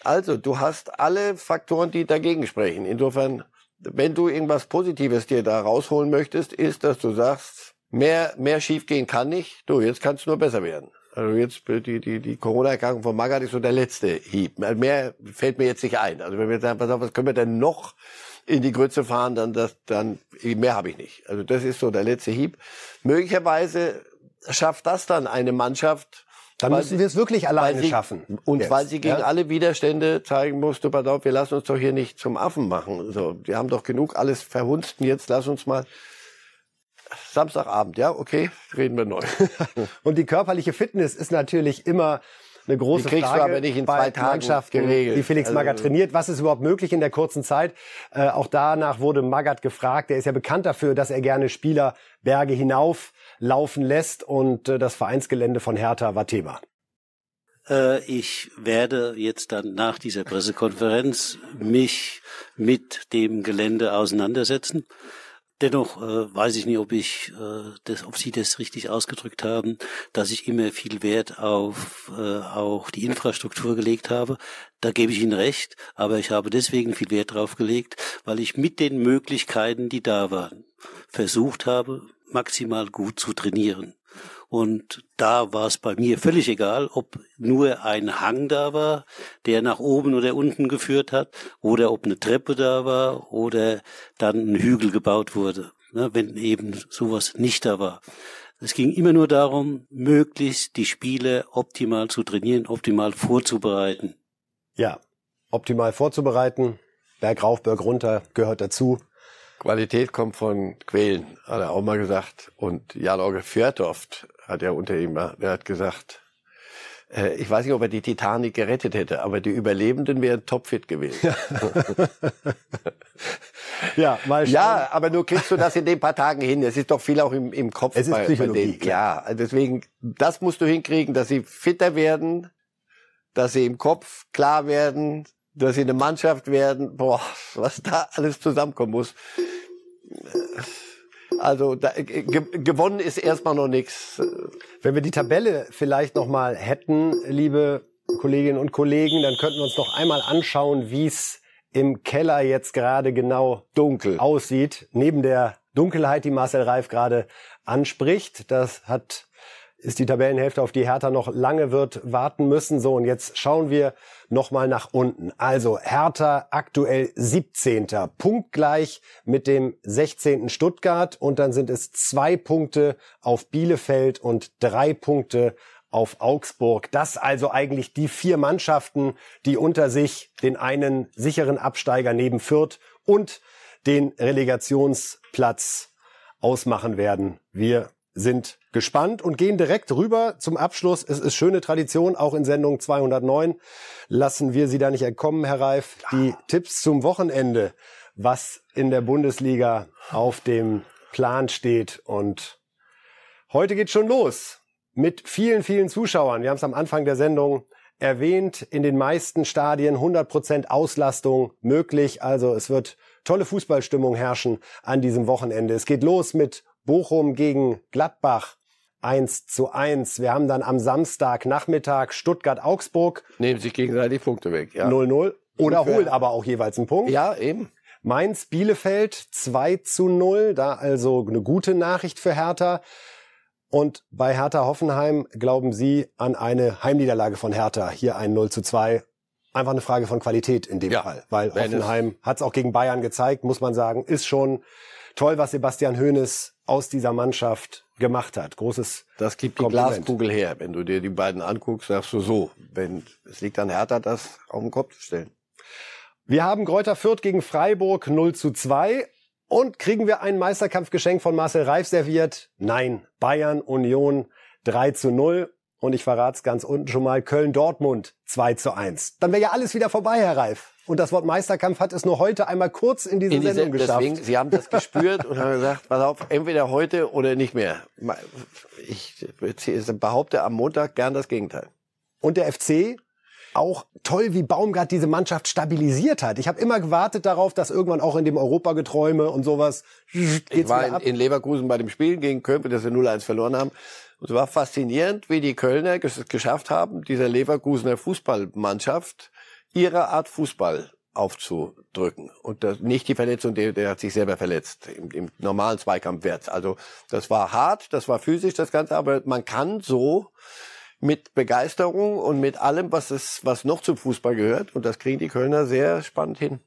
Also, du hast alle Faktoren, die dagegen sprechen. Insofern, wenn du irgendwas Positives dir da rausholen möchtest, ist, dass du sagst, mehr, mehr schiefgehen kann nicht. Du, jetzt kann es nur besser werden. Also jetzt die, die, die Corona-Erkrankung von Magath ist so der letzte Hieb. Mehr fällt mir jetzt nicht ein. Also wenn wir jetzt sagen, pass auf, was können wir denn noch in die Grütze fahren, dann das, dann mehr habe ich nicht. Also das ist so der letzte Hieb. Möglicherweise schafft das dann eine Mannschaft. Dann müssen wir es wirklich alleine sie, schaffen. Und jetzt, weil sie gegen ja? alle Widerstände zeigen musste, pass auf, wir lassen uns doch hier nicht zum Affen machen. So, wir haben doch genug alles verhunzten. Jetzt lass uns mal Samstagabend, ja, okay, reden wir neu. und die körperliche Fitness ist natürlich immer eine große die kriegst Frage du aber nicht in zwei Tagen Mannschaften, geregelt. die Felix also, Magath trainiert. Was ist überhaupt möglich in der kurzen Zeit? Äh, auch danach wurde Magath gefragt. Er ist ja bekannt dafür, dass er gerne Spieler Berge hinauf laufen lässt und äh, das Vereinsgelände von Hertha war Thema. Äh, ich werde jetzt dann nach dieser Pressekonferenz mich mit dem Gelände auseinandersetzen Dennoch äh, weiß ich nicht, ob ich äh, das, ob Sie das richtig ausgedrückt haben, dass ich immer viel Wert auf äh, auch die Infrastruktur gelegt habe. Da gebe ich Ihnen recht, aber ich habe deswegen viel Wert drauf gelegt, weil ich mit den Möglichkeiten, die da waren, versucht habe, maximal gut zu trainieren. Und da war es bei mir völlig egal, ob nur ein Hang da war, der nach oben oder unten geführt hat, oder ob eine Treppe da war oder dann ein Hügel gebaut wurde, ne, wenn eben sowas nicht da war. Es ging immer nur darum, möglichst die Spiele optimal zu trainieren, optimal vorzubereiten. Ja, optimal vorzubereiten. Berg rauf, Berg runter gehört dazu. Qualität kommt von Quellen, hat er auch mal gesagt. Und Jan-Orge Fjörtoft hat ja unter ihm, der hat gesagt, äh, ich weiß nicht, ob er die Titanic gerettet hätte, aber die Überlebenden wären topfit gewesen. ja, mal schauen. Ja, aber nur kriegst du das in den paar Tagen hin. Es ist doch viel auch im, im Kopf es ist bei, Psychologie, bei. Ja, deswegen, das musst du hinkriegen, dass sie fitter werden, dass sie im Kopf klar werden, dass sie eine Mannschaft werden. Boah, was da alles zusammenkommen muss. Also da, ge gewonnen ist erstmal noch nichts. Wenn wir die Tabelle vielleicht noch mal hätten, liebe Kolleginnen und Kollegen, dann könnten wir uns noch einmal anschauen, wie es im Keller jetzt gerade genau dunkel aussieht. Neben der Dunkelheit, die Marcel Reif gerade anspricht, das hat ist die Tabellenhälfte, auf die Hertha noch lange wird warten müssen. So, und jetzt schauen wir nochmal nach unten. Also Hertha aktuell 17. Punktgleich mit dem 16. Stuttgart. Und dann sind es zwei Punkte auf Bielefeld und drei Punkte auf Augsburg. Das also eigentlich die vier Mannschaften, die unter sich den einen sicheren Absteiger neben Fürth und den Relegationsplatz ausmachen werden. Wir sind gespannt und gehen direkt rüber zum Abschluss. Es ist schöne Tradition, auch in Sendung 209 lassen wir Sie da nicht entkommen, Herr Reif. Die Tipps zum Wochenende, was in der Bundesliga auf dem Plan steht. Und heute geht schon los mit vielen, vielen Zuschauern. Wir haben es am Anfang der Sendung erwähnt, in den meisten Stadien 100% Auslastung möglich. Also es wird tolle Fußballstimmung herrschen an diesem Wochenende. Es geht los mit Bochum gegen Gladbach 1 zu 1. Wir haben dann am Samstag Nachmittag Stuttgart-Augsburg. Nehmen sich gegenseitig Punkte weg, ja. 0-0. Oder holt aber auch jeweils einen Punkt. Ja, eben. Mainz Bielefeld 2 zu 0. Da also eine gute Nachricht für Hertha. Und bei Hertha Hoffenheim glauben Sie an eine Heimniederlage von Hertha. Hier ein 0 zu 2. Einfach eine Frage von Qualität in dem Ja, Fall. Weil Hoffenheim hat es auch gegen Bayern gezeigt, muss man sagen, ist schon toll, was Sebastian Hoeneß aus dieser Mannschaft gemacht hat. Großes Das gibt die Kompliment. Glaskugel her. Wenn du dir die beiden anguckst, sagst du so, wenn es liegt an Hertha, das auf den Kopf zu stellen. Wir haben Kräuter Fürth gegen Freiburg 0 zu 2. Und kriegen wir ein Meisterkampfgeschenk von Marcel Reif serviert? Nein. Bayern Union 3 zu 0. Und ich verrate es ganz unten schon mal, Köln-Dortmund 2 zu 1. Dann wäre ja alles wieder vorbei, Herr Reif. Und das Wort Meisterkampf hat es nur heute einmal kurz in diese In diese, Sendung geschafft. deswegen, sie haben das gespürt und haben gesagt, pass auf, entweder heute oder nicht mehr. Ich behaupte am Montag gern das Gegenteil. Und der FC auch toll, wie Baumgart diese Mannschaft stabilisiert hat. Ich habe immer gewartet darauf, dass irgendwann auch in dem Europageträume und sowas Ich geht's war wieder in, in Leverkusen bei dem Spiel gegen Köln, das wir 0-1 verloren haben. Und es war faszinierend, wie die Kölner es geschafft haben, dieser Leverkusener Fußballmannschaft ihre Art Fußball aufzudrücken. Und das, nicht die Verletzung, der, der hat sich selber verletzt im, im normalen Zweikampfwert. Also das war hart, das war physisch, das Ganze, aber man kann so mit Begeisterung und mit allem, was es, was noch zum Fußball gehört, und das kriegen die Kölner sehr spannend hin.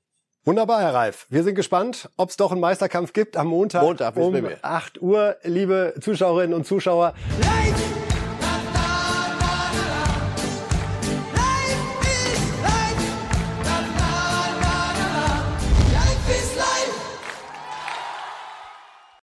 Wunderbar, Herr Reif. Wir sind gespannt, ob es doch einen Meisterkampf gibt am Montag, Montag, um wir mehr. 8 Uhr, liebe Zuschauerinnen und Zuschauer. Lights